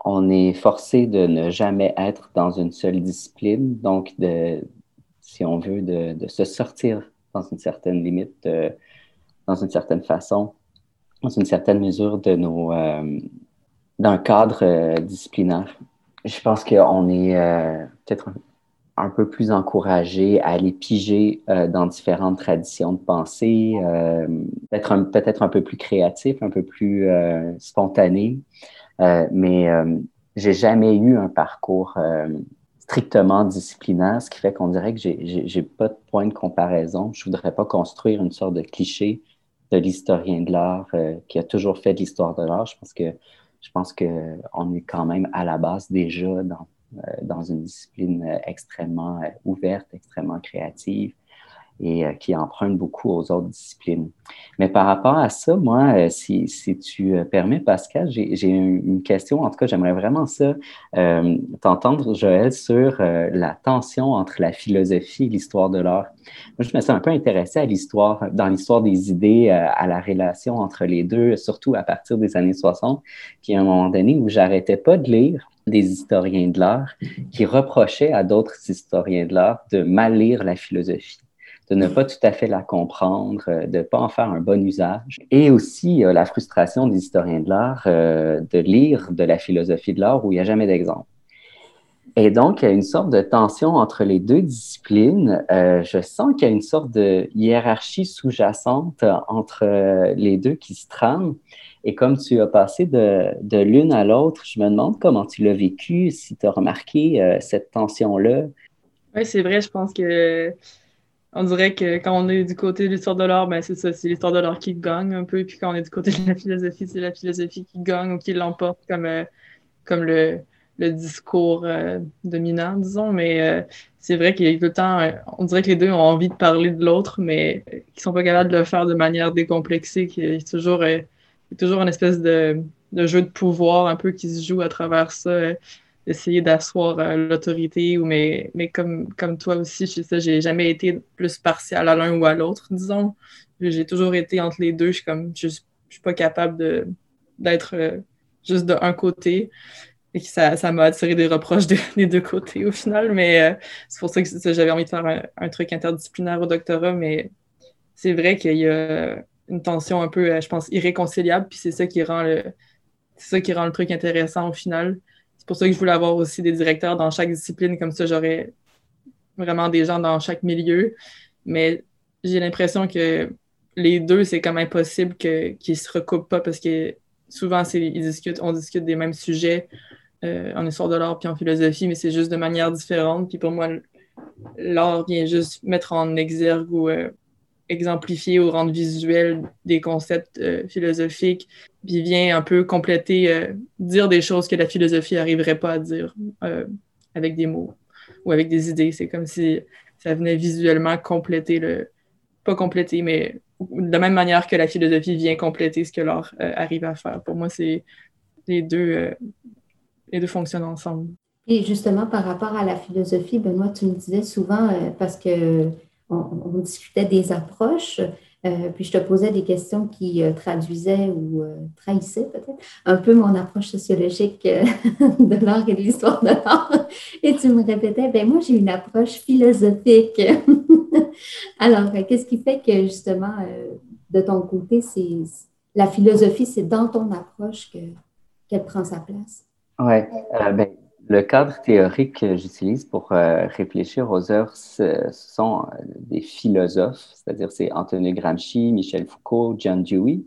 on est forcé de ne jamais être dans une seule discipline, donc de, si on veut, de, se sortir dans une certaine limite, euh, dans une certaine façon, dans une certaine mesure de nos d'un cadre disciplinaire. Je pense qu'on est peut-être un peu plus encouragé à aller piger euh, dans différentes traditions de pensée, euh, être peut-être un peu plus créatif, un peu plus euh, spontané. mais j'ai jamais eu un parcours strictement disciplinaire, ce qui fait qu'on dirait que j'ai pas de point de comparaison. Je voudrais pas construire une sorte de cliché de l'historien de l'art qui a toujours fait de l'histoire de l'art. Je pense que je pense que on est quand même à la base déjà dans euh, dans une discipline euh, extrêmement euh, ouverte, extrêmement créative et qui emprunte beaucoup aux autres disciplines. Mais par rapport à ça, moi, si, si tu permets, Pascal, j'ai une question. En tout cas, j'aimerais vraiment ça, t'entendre, Joël, sur la tension entre la philosophie et l'histoire de l'art. Moi, je me suis un peu intéressé à l'histoire, dans l'histoire des idées, à la relation entre les deux, surtout à partir des années 60, puis à un moment donné où j'arrêtais pas de lire des historiens de l'art qui reprochaient à d'autres historiens de l'art de mal lire la philosophie de ne pas tout à fait la comprendre, euh, de ne pas en faire un bon usage. Et aussi la frustration des historiens de l'art euh, de lire de la philosophie de l'art où il n'y a jamais d'exemple. Et donc, il y a une sorte de tension entre les deux disciplines. Euh, je sens qu'il y a une sorte de hiérarchie sous-jacente entre les deux qui se trament. Et comme tu as passé de, de l'une à l'autre, je me demande comment tu l'as vécu, si tu as remarqué euh, cette tension-là. Oui, c'est vrai, je pense que on dirait que quand on est du côté de l'histoire de l'art, ben c'est ça, c'est l'histoire de l'art qui gagne un peu. Puis quand on est du côté de la philosophie, c'est la philosophie qui gagne ou qui l'emporte comme, euh, comme le, le discours euh, dominant, disons. Mais c'est vrai qu'il y a tout le temps, on dirait que les deux ont envie de parler de l'autre, mais qui sont pas capables de le faire de manière décomplexée, qui est toujours il y a toujours une espèce de, jeu de pouvoir un peu qui se joue à travers ça, euh, essayer d'asseoir euh, l'autorité. Mais, mais comme, comme toi aussi, je sais j'ai jamais été plus partial à l'un ou à l'autre, disons. J'ai toujours été entre les deux. Je suis comme, je, suis pas capable d'être euh, juste d'un côté. Et ça, ça m'a attiré des reproches des deux côtés au final. Mais c'est pour ça que j'avais envie de faire un, un, truc interdisciplinaire au doctorat. Mais c'est vrai qu'il y a une tension un peu, euh, je pense, irréconciliable. Puis c'est ça qui rend le, ça qui rend le truc intéressant au final. C'est pour ça que je voulais avoir aussi des directeurs dans chaque discipline, comme ça j'aurais vraiment des gens dans chaque milieu. Mais j'ai l'impression que les deux, c'est comme impossible qu'ils ne se recoupent pas parce que souvent, ils discutent, on discute des mêmes sujets en histoire de l'art puis en philosophie, mais c'est juste de manière différente. Puis pour moi, l'art vient juste mettre en exergue ou exemplifier ou rendre visuel des concepts philosophiques, puis vient un peu compléter, dire des choses que la philosophie n'arriverait pas à dire avec des mots ou avec des idées. C'est comme si ça venait visuellement compléter le. Pas compléter, mais de la même manière que la philosophie vient compléter ce que l'art euh, arrive à faire. Pour moi, c'est les deux, euh, les deux fonctionnent ensemble. Et justement, par rapport à la philosophie, Benoît, tu me disais souvent, euh, parce que on, discutait des approches, euh, puis je te posais des questions qui euh, traduisaient ou euh, trahissaient peut-être un peu mon approche sociologique de l'art et de l'histoire de l'art. Et tu me répétais, ben moi j'ai une approche philosophique. Alors, qu'est-ce qui fait que justement, de ton côté, c'est la philosophie, c'est dans ton approche qu'elle prend sa place? Oui, ben, le cadre théorique que j'utilise pour euh, réfléchir aux œuvres, ce, sont euh, des philosophes, c'est-à-dire c'est Antonio Gramsci, Michel Foucault, John Dewey.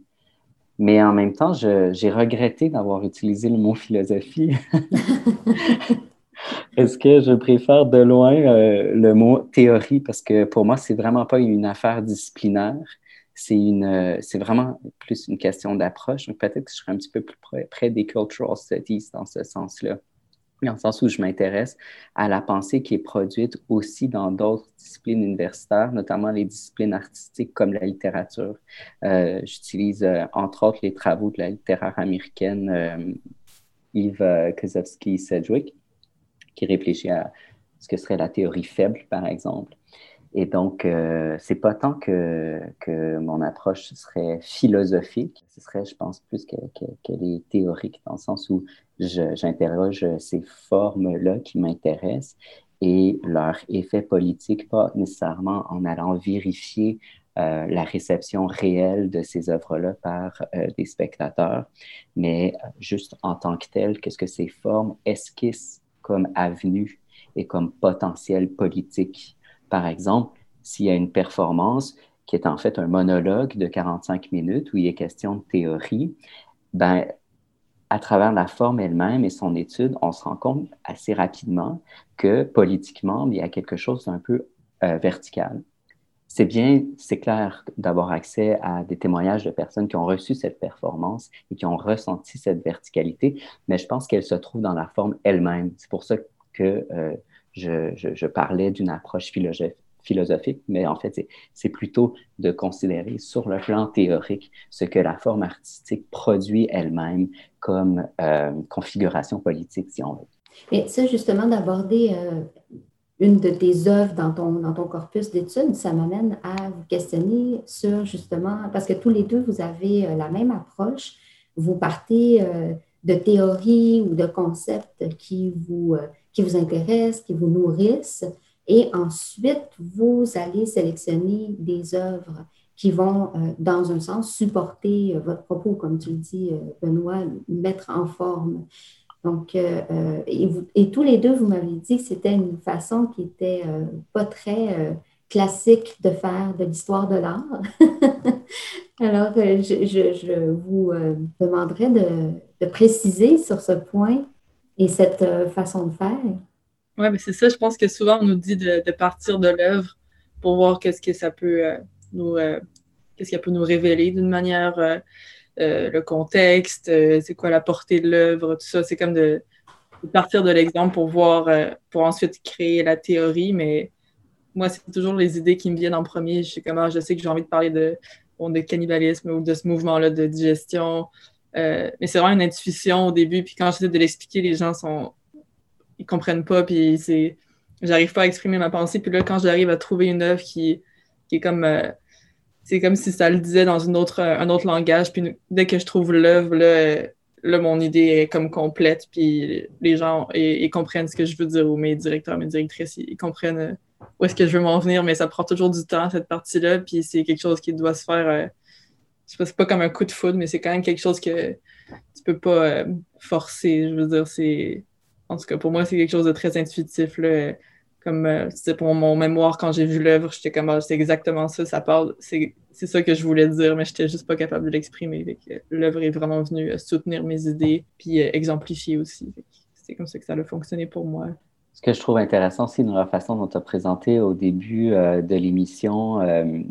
Mais en même temps, j'ai regretté d'avoir utilisé le mot philosophie. Est-ce que je préfère de loin euh, le mot théorie? Parce que pour moi, c'est vraiment pas une affaire disciplinaire. C'est une, c'est vraiment plus une question d'approche. Donc peut-être que je serais un petit peu plus près des cultural studies dans ce sens-là dans le sens où je m'intéresse à la pensée qui est produite aussi dans d'autres disciplines universitaires, notamment les disciplines artistiques comme la littérature. Euh, j'utilise euh, entre autres les travaux de la littéraire américaine euh, Eve Kozowski-Sedgwick, qui réfléchit à ce que serait la théorie faible, par exemple. Et donc, euh, c'est pas tant que, que mon approche serait philosophique, ce serait, je pense, plus qu'elle est théorique, dans le sens où j'interroge ces formes-là qui m'intéressent et leur effet politique, pas nécessairement en allant vérifier euh, la réception réelle de ces œuvres-là par euh, des spectateurs, mais juste en tant que tel, qu'est-ce que ces formes esquissent comme avenue et comme potentiel politique par exemple, s'il y a une performance qui est en fait un monologue de 45 minutes où il est question de théorie, ben, à travers la forme elle-même et son étude, on se rend compte assez rapidement que politiquement, il y a quelque chose d'un peu euh, vertical. C'est bien, c'est clair d'avoir accès à des témoignages de personnes qui ont reçu cette performance et qui ont ressenti cette verticalité, mais je pense qu'elle se trouve dans la forme elle-même. C'est pour ça que euh, je, parlais d'une approche philosophique, mais en fait, c'est plutôt de considérer sur le plan théorique ce que la forme artistique produit elle-même comme euh, configuration politique, si on veut. Et ça, justement, d'aborder euh, une de tes œuvres dans ton, dans ton corpus d'études, ça m'amène à vous questionner sur justement, parce que tous les deux, vous avez euh, la même approche, vous partez de théories ou de concepts qui vous qui vous intéressent, qui vous nourrissent. Et ensuite, vous allez sélectionner des œuvres qui vont, euh, dans un sens, supporter euh, votre propos, comme tu le dis, euh, Benoît, mettre en forme. Donc, et, tous les deux, vous m'avez dit que c'était une façon qui n'était pas très classique de faire de l'histoire de l'art. Alors, je, je, vous demanderai de, de, préciser sur ce point et cette euh, façon de faire. Oui, mais c'est ça, je pense que souvent on nous dit de, partir de l'œuvre pour voir qu'est-ce que ça peut euh, nous euh, qu'est-ce peut nous révéler d'une manière le contexte, c'est quoi la portée de l'œuvre, tout ça. C'est comme de, partir de l'exemple pour voir, pour ensuite créer la théorie, mais moi, c'est toujours les idées qui me viennent en premier. Je sais comment, je sais que j'ai envie de parler de, de cannibalisme ou de ce mouvement-là de digestion euh, mais c'est vraiment une intuition au début. Puis quand j'essaie de l'expliquer, les gens sont. Ils comprennent pas. Puis c'est. J'arrive pas à exprimer ma pensée. Puis là, quand j'arrive à trouver une œuvre qui, qui est comme. Euh, c'est comme si ça le disait dans une autre, un autre langage. Puis dès que je trouve l'œuvre, là, là, mon idée est comme complète. Puis les gens ils, comprennent ce que je veux dire, ou mes directeurs, mes directrices, ils, comprennent euh, où est-ce que je veux m'en venir. Mais ça prend toujours du temps, cette partie-là. Puis c'est quelque chose qui doit se faire c'est pas comme un coup de foudre, mais c'est quand même quelque chose que tu peux pas euh, forcer. Je veux dire, c'est. En tout cas, pour moi, c'est quelque chose de très intuitif. Là. Comme euh, pour mon mémoire, quand j'ai vu l'œuvre, j'étais comme, ah, c'est exactement ça, ça parle. C'est ça que je voulais dire, mais j'étais juste pas capable de l'exprimer. L'œuvre est vraiment venue soutenir mes idées, puis euh, exemplifier aussi. c'est comme ça que ça a fonctionné pour moi. Ce que je trouve intéressant dans la façon dont tu as présenté au début euh, de l'émission euh,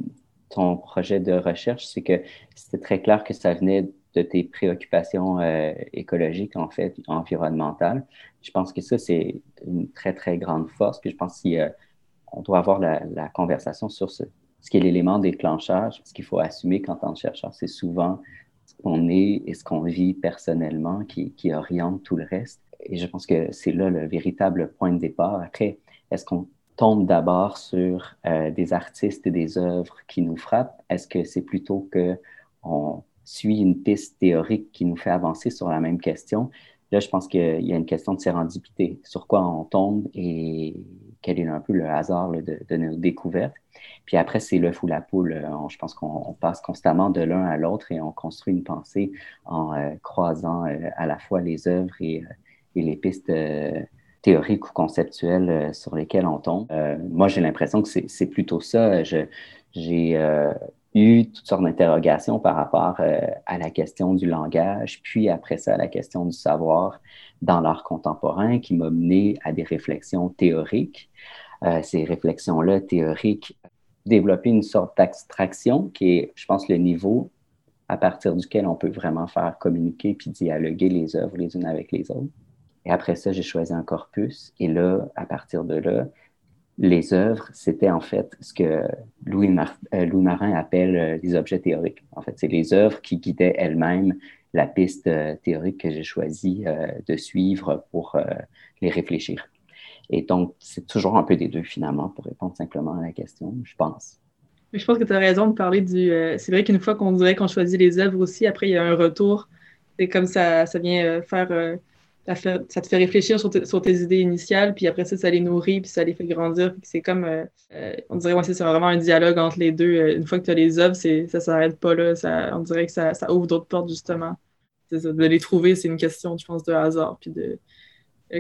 ton projet de recherche, c'est que c'était très clair que ça venait de tes préoccupations euh, écologiques, en fait, environnementales. Je pense que ça, c'est une très, très grande force. Puis je pense qu'on doit avoir la, conversation sur ce, ce qui est l'élément déclencheur, ce qu'il faut assumer qu'en tant que chercheur, c'est souvent ce qu'on est et ce qu'on vit personnellement qui oriente tout le reste. Et je pense que c'est là le véritable point de départ. Après, est-ce qu'on tombe d'abord sur euh, des artistes et des œuvres qui nous frappent? Est-ce que c'est plutôt qu'on suit une piste théorique qui nous fait avancer sur la même question? Là, je pense qu'il y a une question de sérendipité, sur quoi on tombe et quel est un peu le hasard de, nos découvertes? Puis après, c'est l'œuf ou la poule. je pense qu'on passe constamment de l'un à l'autre et on construit une pensée en euh, croisant euh, à la fois les œuvres et et les pistes euh, théoriques ou conceptuelles euh, sur lesquelles on tombe. Euh, moi, j'ai l'impression que c'est plutôt ça. J'ai eu toutes sortes d'interrogations par rapport à la question du langage, puis après ça, à la question du savoir dans l'art contemporain, qui m'a mené à des réflexions théoriques. ces réflexions-là théoriques développer une sorte d'abstraction qui est, je pense, le niveau à partir duquel on peut vraiment faire communiquer puis dialoguer les œuvres les unes avec les autres. Et après ça, j'ai choisi un corpus. Et là, à partir de là, les œuvres, c'était en fait ce que Louis, euh, Marin appelle euh, les objets théoriques. En fait, c'est les œuvres qui guidaient elles-mêmes la piste euh, théorique que j'ai choisi de suivre pour les réfléchir. Et donc, c'est toujours un peu des deux finalement pour répondre simplement à la question, je pense. je pense que tu as raison de parler du. c'est vrai qu'une fois qu'on dirait qu'on choisit les œuvres aussi, après, il y a un retour. C'est comme ça, ça vient faire ça, te fait réfléchir sur, tes idées initiales, puis après ça, ça les nourrit, puis ça les fait grandir. c'est comme, euh, euh, on dirait, ouais, c'est vraiment un dialogue entre les deux. Euh, une fois que tu as les œuvres, ça ne s'arrête pas là. Ça, on dirait que ça, ouvre d'autres portes, justement. de les trouver, c'est une question, je pense, de hasard. Puis de,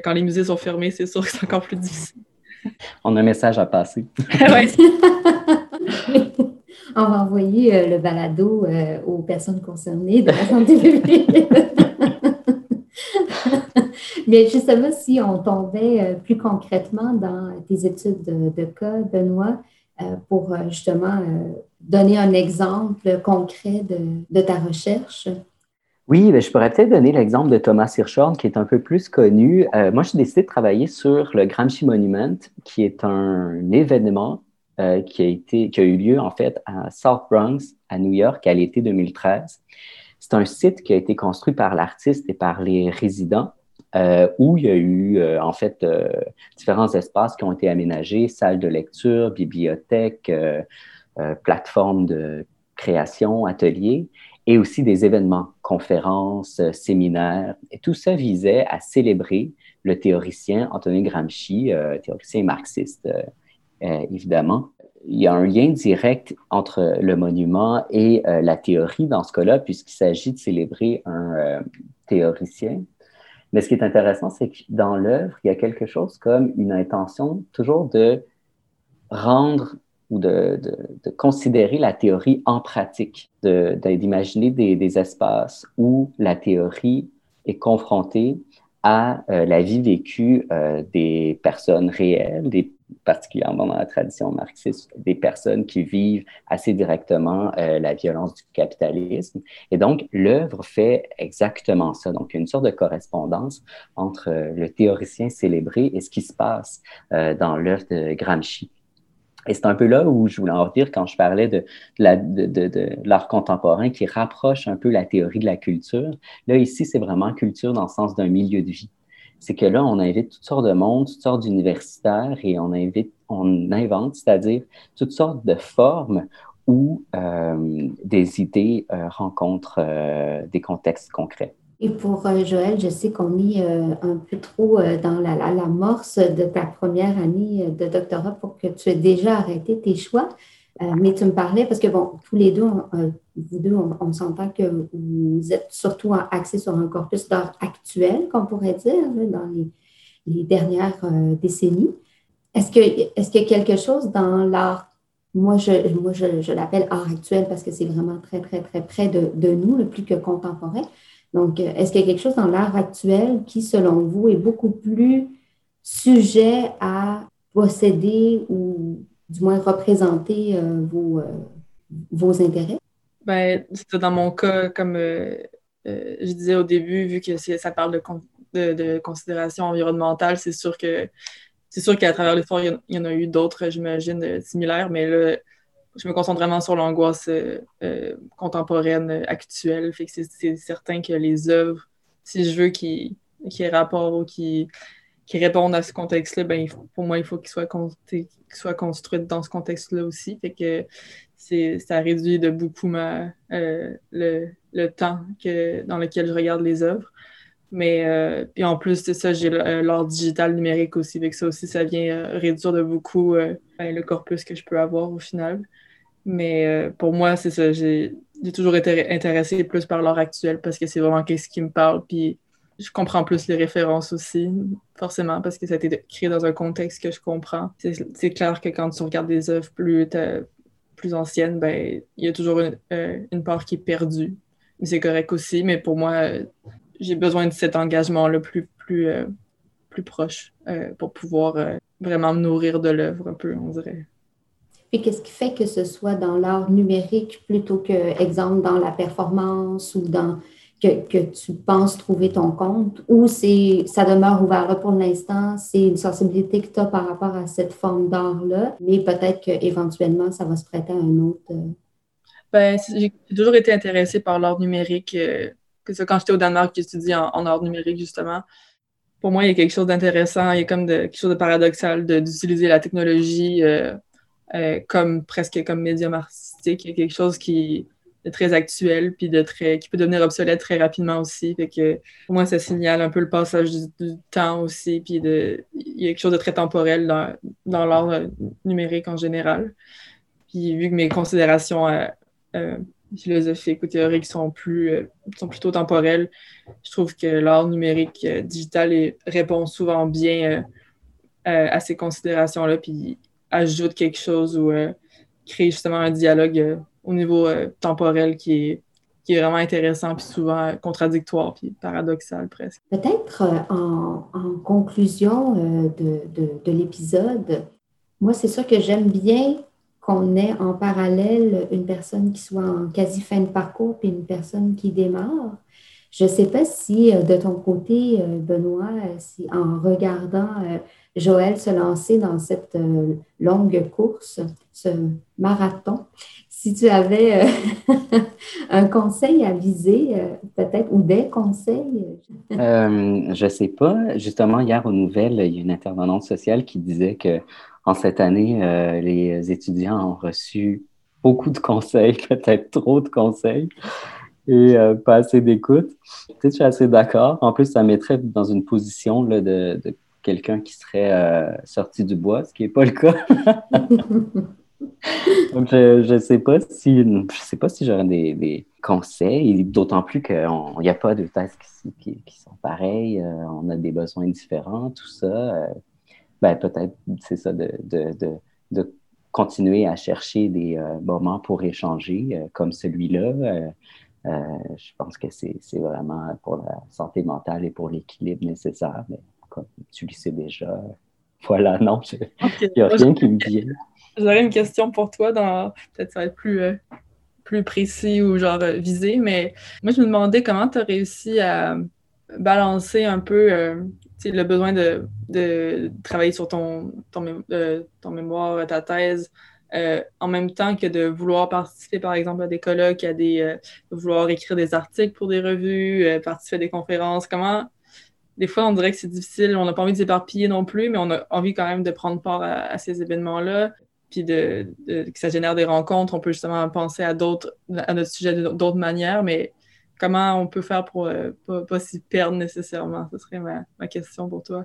quand les musées sont fermés, c'est sûr que c'est encore plus difficile. On a un message à passer. on va envoyer le balado aux personnes concernées de la santé publique. Mais justement, si on tombait euh, plus concrètement dans tes études de, cas, Benoît, euh, pour euh, justement donner un exemple concret de, ta recherche. Oui, ben, je pourrais peut-être donner l'exemple de Thomas Hirschhorn, qui est un peu plus connu. moi, j'ai décidé de travailler sur le Gramsci Monument, qui est un événement qui, a été, qui a eu lieu en fait à South Bronx, à New York, à l'été 2013. C'est un site qui a été construit par l'artiste et par les résidents euh, où il y a eu euh, en fait euh, différents espaces qui ont été aménagés, salles de lecture, bibliothèques, plateformes de création, ateliers, et aussi des événements, conférences, séminaires. Et tout ça visait à célébrer le théoricien Antonin Gramsci, théoricien marxiste, évidemment. Il y a un lien direct entre le monument et la théorie dans ce cas-là, puisqu'il s'agit de célébrer un théoricien mais ce qui est intéressant, c'est que dans l'œuvre, il y a quelque chose comme une intention toujours de rendre ou de, considérer la théorie en pratique, d'imaginer des, des, espaces où la théorie est confrontée à euh, la vie vécue euh, des personnes réelles, des particulièrement dans la tradition marxiste, des personnes qui vivent assez directement euh, la violence du capitalisme. Et donc, l'œuvre fait exactement ça. Donc, une sorte de correspondance entre euh, le théoricien célébré et ce qui se passe euh, dans l'œuvre de Gramsci. Et c'est un peu là où je voulais en dire quand je parlais de, de l'art contemporain qui rapproche un peu la théorie de la culture. Là, ici, c'est vraiment culture dans le sens d'un milieu de vie c'est que là, on invite toutes sortes de monde, toutes sortes d'universitaires et on invite, on invente, c'est-à-dire toutes sortes de formes où euh, des idées euh, rencontrent euh, des contextes concrets. Et pour Joël, je sais qu'on est un peu trop dans la, la, l'amorce de ta première année de doctorat pour que tu aies déjà arrêté tes choix. Euh, mais tu me parlais, parce que bon, tous les deux, euh, vous deux, on, s'entend que vous êtes surtout axés sur un corpus d'art actuel, qu'on pourrait dire, dans les, dernières euh, décennies. Est-ce qu'il est y a quelque chose dans l'art, moi je, moi je, l'appelle art actuel parce que c'est vraiment très, très, très près de, de nous, le plus que contemporain. Donc, est-ce qu'il y a quelque chose dans l'art actuel qui, selon vous, est beaucoup plus sujet à posséder ou du moins représenter euh, vos, euh, vos intérêts? Ben, dans mon cas, comme euh, je disais au début, vu que ça parle de, de, considération environnementale, c'est sûr que c'est sûr qu'à travers l'histoire, il y en a eu d'autres, j'imagine, similaires, mais là, je me concentre vraiment sur l'angoisse contemporaine actuelle. C'est certain que les œuvres, si je veux qu'ils qu aient rapport ou qui qui répondent à ce contexte-là, ben, pour moi, il faut qu'ils soient, construites dans ce contexte-là aussi. Fait que ça réduit de beaucoup euh, le, temps que, dans lequel je regarde les œuvres. Mais euh, puis en plus de ça, j'ai euh, l'art digital numérique aussi. Avec ça aussi, ça vient réduire de beaucoup ben, le corpus que je peux avoir au final. Mais pour moi, c'est ça. J'ai toujours été intéressée plus par l'art actuel parce que c'est vraiment ce qui me parle. Puis je comprends plus les références aussi, forcément, parce que ça a été créé dans un contexte que je comprends. C'est clair que quand tu regardes des œuvres plus, plus anciennes, ben, il y a toujours une, euh, une part qui est perdue. C'est correct aussi, mais pour moi, euh, j'ai besoin de cet engagement le plus, plus, euh, plus proche pour pouvoir vraiment me nourrir de l'œuvre un peu, on dirait. Et qu'est-ce qui fait que ce soit dans l'art numérique plutôt que, exemple, dans la performance ou dans que, tu penses trouver ton compte ou c'est ça demeure ouvert là pour l'instant, c'est une sensibilité que tu as par rapport à cette forme d'art-là, mais peut-être qu'éventuellement, ça va se prêter à un autre. Euh. Ben, j'ai toujours été intéressée par l'art numérique. Euh, que ça, quand j'étais au Danemark, j'étudiais en, en art numérique, justement. Pour moi, il y a quelque chose d'intéressant, il y a comme quelque chose de paradoxal d'utiliser la technologie euh, comme presque comme médium artistique. Il y a quelque chose qui, de très actuel, puis de très, qui peut devenir obsolète très rapidement aussi. Fait que pour moi, ça signale un peu le passage du, temps aussi, puis de, il y a quelque chose de très temporel dans, dans l'art euh, numérique en général. Puis vu que mes considérations euh, euh, philosophiques ou théoriques sont, plus, sont plutôt temporelles, je trouve que l'art numérique digital répond souvent bien à ces considérations-là, puis ajoute quelque chose ou crée justement un dialogue au niveau euh, temporel qui est, qui est vraiment intéressant, puis souvent contradictoire, puis paradoxal presque. Peut-être euh, en, conclusion euh, de, de, de l'épisode, moi, c'est sûr que j'aime bien qu'on ait en parallèle une personne qui soit en quasi fin de parcours, puis une personne qui démarre. Je ne sais pas si de ton côté, Benoît, si en regardant Joël se lancer dans cette longue course, ce marathon, si tu avais euh, un conseil à viser, euh, peut-être, ou des conseils? euh, je ne sais pas. Justement, hier aux nouvelles, il y a une intervenante sociale qui disait que en cette année, les étudiants ont reçu beaucoup de conseils, peut-être trop de conseils et pas assez d'écoute. Peut-être je suis assez d'accord. En plus, ça mettrait dans une position là, de, de quelqu'un qui serait sorti du bois, ce qui n'est pas le cas. Donc, je ne sais pas si je sais pas si j'aurais des, des, conseils, d'autant plus qu'il n'y a pas de tests qui, qui, sont pareils, euh, on a des besoins différents, tout ça. Euh, ben, peut-être, c'est ça, de, de, de, de, continuer à chercher des euh, moments pour échanger, comme celui-là. je pense que c'est vraiment pour la santé mentale et pour l'équilibre nécessaire. Mais comme tu le sais déjà, voilà, non, il n'y a rien qui me vient. J'aurais une question pour toi, dans peut-être ça va être plus, euh, plus précis ou genre euh, visé, mais moi je me demandais comment tu as réussi à balancer un peu euh, le besoin de, de, travailler sur ton, ton, mémoire, ta thèse, en même temps que de vouloir participer par exemple à des colloques, à des vouloir écrire des articles pour des revues, participer à des conférences. Comment des fois, on dirait que c'est difficile, on n'a pas envie de s'éparpiller non plus, mais on a envie quand même de prendre part à ces événements-là puis de, que ça génère des rencontres. On peut justement penser à d'autres, à notre sujet d'autres manières, mais comment on peut faire pour ne euh, pas, s'y perdre nécessairement? Ce serait ma, question pour toi.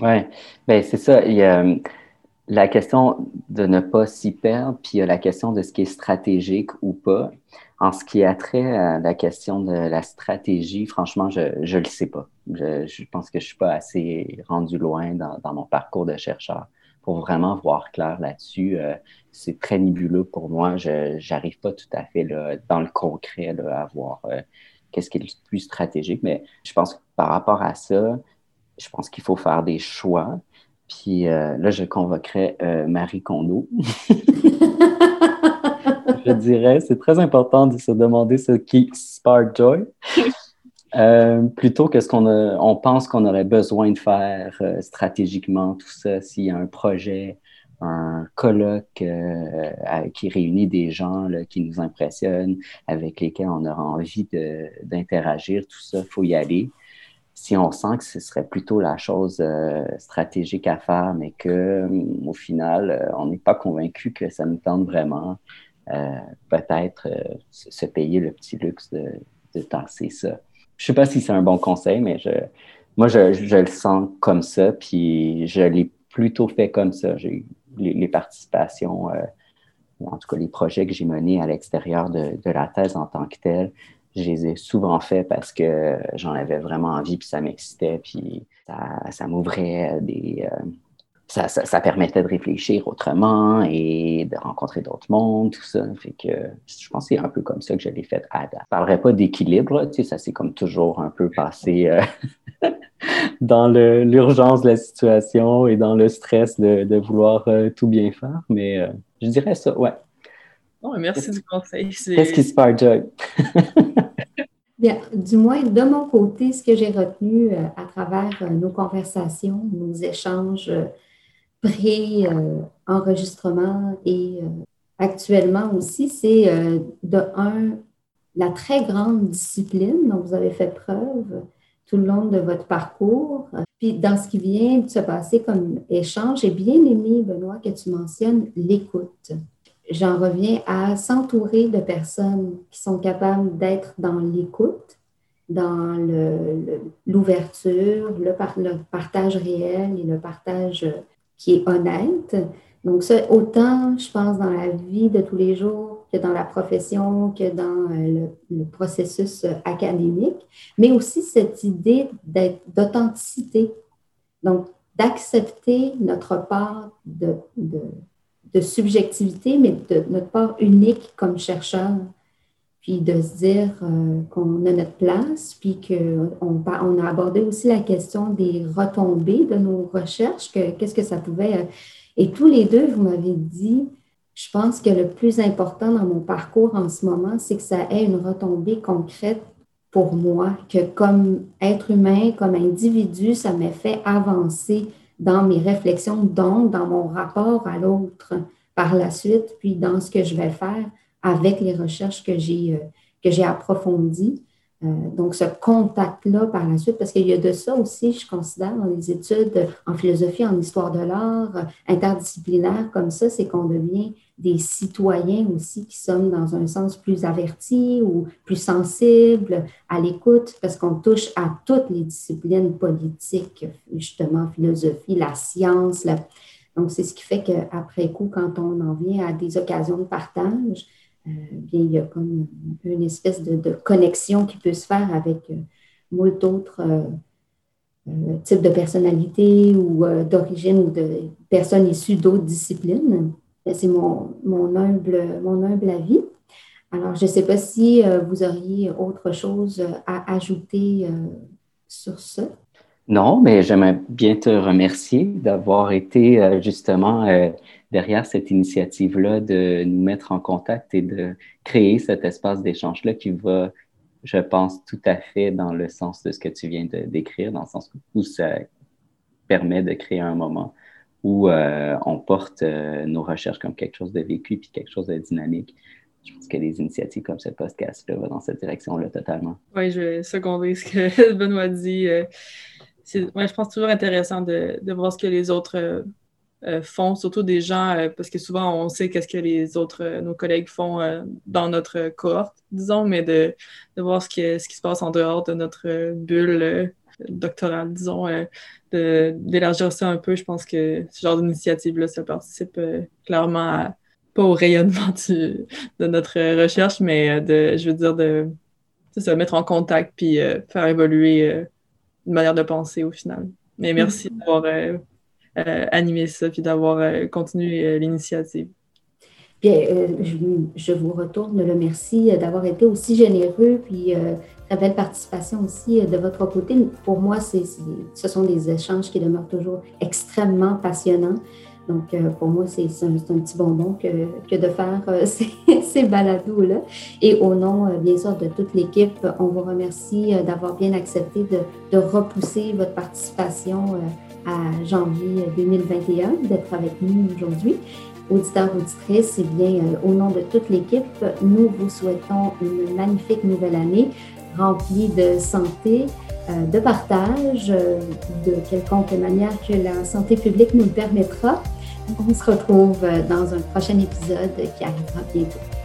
Oui, ben c'est ça. Il y a euh, la question de ne pas s'y perdre, puis il y a la question de ce qui est stratégique ou pas. En ce qui a trait à la question de la stratégie, franchement, je ne le sais pas. Je, pense que je ne suis pas assez rendu loin dans mon parcours de chercheur pour vraiment voir clair là-dessus. Euh, c'est très nébuleux pour moi. Je n'arrive pas tout à fait dans le concret à voir euh, qu'est-ce qui est le plus stratégique. Mais je pense que par rapport à ça, je pense qu'il faut faire des choix. Puis euh, là, je convoquerai Marie Kondo. je dirais, c'est très important de se demander ce qui spark joy. Euh, plutôt que ce qu'on on pense qu'on aurait besoin de faire stratégiquement, tout ça, s'il y a un projet, un colloque qui réunit des gens qui nous impressionnent, avec lesquels on aura envie d'interagir, tout ça, il faut y aller si on sent que ce serait plutôt la chose euh, stratégique à faire, mais que euh, au final, euh, on n'est pas convaincu que ça nous tente vraiment, peut-être se payer le petit luxe de, de tasser ça. Je sais pas si c'est un bon conseil, mais je, moi, je, je, le sens comme ça, puis je l'ai plutôt fait comme ça. J'ai les, les, participations, ou en tout cas les projets que j'ai menés à l'extérieur de, de, la thèse en tant que telle, je les ai souvent faits parce que j'en avais vraiment envie, puis ça m'excitait, puis ça, m'ouvrait des... Euh, ça, ça, permettait de réfléchir autrement et de rencontrer d'autres mondes, tout ça. Fait que je pense que c'est un peu comme ça que je l'ai fait à Je parlerai pas d'équilibre, tu sais, ça s'est comme toujours un peu passé euh, dans l'urgence de la situation et dans le stress de, de vouloir euh, tout bien faire. Mais je dirais ça, ouais. merci du conseil. Qu'est-ce qui se passe, Joy? Bien, du moins de mon côté, ce que j'ai retenu euh, à travers euh, nos conversations, nos échanges euh, pré-enregistrement et actuellement aussi, c'est de un, la très grande discipline dont vous avez fait preuve tout le long de votre parcours. Puis dans ce qui vient de se passer comme échange, j'ai bien aimé, Benoît, que tu mentionnes l'écoute j'en reviens à s'entourer de personnes qui sont capables d'être dans l'écoute, dans l'ouverture, le, le, partage réel et le partage qui est honnête. Donc ça, autant, je pense, dans la vie de tous les jours que dans la profession, que dans euh, le, processus académique, mais aussi cette idée d'authenticité. Donc, d'accepter notre part de, de, de subjectivité, mais de notre part unique comme chercheur. Puis de se dire euh, qu'on a notre place, puis qu'on on a abordé aussi la question des retombées de nos recherches, qu'est-ce que ça pouvait. Euh, et tous les deux, vous m'avez dit, je pense que le plus important dans mon parcours en ce moment, c'est que ça ait une retombée concrète pour moi, que comme être humain, comme individu, ça m'a fait avancer dans mes réflexions, donc dans mon rapport à l'autre par la suite, puis dans ce que je vais faire avec les recherches que j'ai euh, j'ai approfondies. Euh, donc, ce contact-là par la suite, parce qu'il y a de ça aussi, je considère, dans les études en philosophie, en histoire de l'art, euh, interdisciplinaire comme ça, c'est qu'on devient des citoyens aussi qui sommes dans un sens plus avertis ou plus sensibles à l'écoute, parce qu'on touche à toutes les disciplines politiques, justement, philosophie, la science. Donc, c'est ce qui fait qu'après coup, quand on en vient à des occasions de partage, bien, il y a comme une espèce de, connexion qui peut se faire avec euh, moult d'autres euh, types de personnalités ou d'origine ou de personnes issues d'autres disciplines. Ben, c'est mon, humble, mon humble avis. Alors, je ne sais pas si euh, vous auriez autre chose à ajouter euh, sur ça. Non, mais j'aimerais bien te remercier d'avoir été euh, justement derrière cette initiative-là de nous mettre en contact et de créer cet espace d'échange-là qui va, je pense, tout à fait dans le sens de ce que tu viens de décrire, dans le sens où ça permet de créer un moment où euh, on porte euh, nos recherches comme quelque chose de vécu puis quelque chose de dynamique. Je pense que des initiatives comme ce podcast-là vont dans cette direction-là totalement. Oui, je vais seconder ce que Benoît dit. Euh, ouais, je pense toujours intéressant de, de, voir ce que les autres font, surtout des gens, parce que souvent on sait qu'est-ce que les autres, nos collègues font dans notre cohorte, disons, mais de, de voir ce qui, ce qui se passe en dehors de notre bulle doctorale, disons, euh, d'élargir ça un peu. Je pense que ce genre d'initiative-là, ça participe euh, clairement pas au rayonnement de notre recherche, mais euh, de, je veux dire, de se mettre en contact puis faire évoluer une manière de penser au final. Mais merci mm. d'avoir animé ça puis d'avoir continué l'initiative. Bien, je, vous retourne le merci d'avoir été aussi généreux puis très belle participation aussi de votre côté. Pour moi, c'est, ce sont des échanges qui demeurent toujours extrêmement passionnants. Donc, euh, pour moi, c'est un, petit bonbon que, de faire euh, ces, ces balados-là. Et au nom, euh, bien sûr, de toute l'équipe, on vous remercie d'avoir bien accepté de, de, repousser votre participation à janvier 2021, d'être avec nous aujourd'hui. Auditeurs, auditrices, et eh bien, au nom de toute l'équipe, nous vous souhaitons une magnifique nouvelle année remplie de santé, de partage, de quelconque manière que la santé publique nous le permettra. On se retrouve dans un prochain épisode qui arrivera bientôt.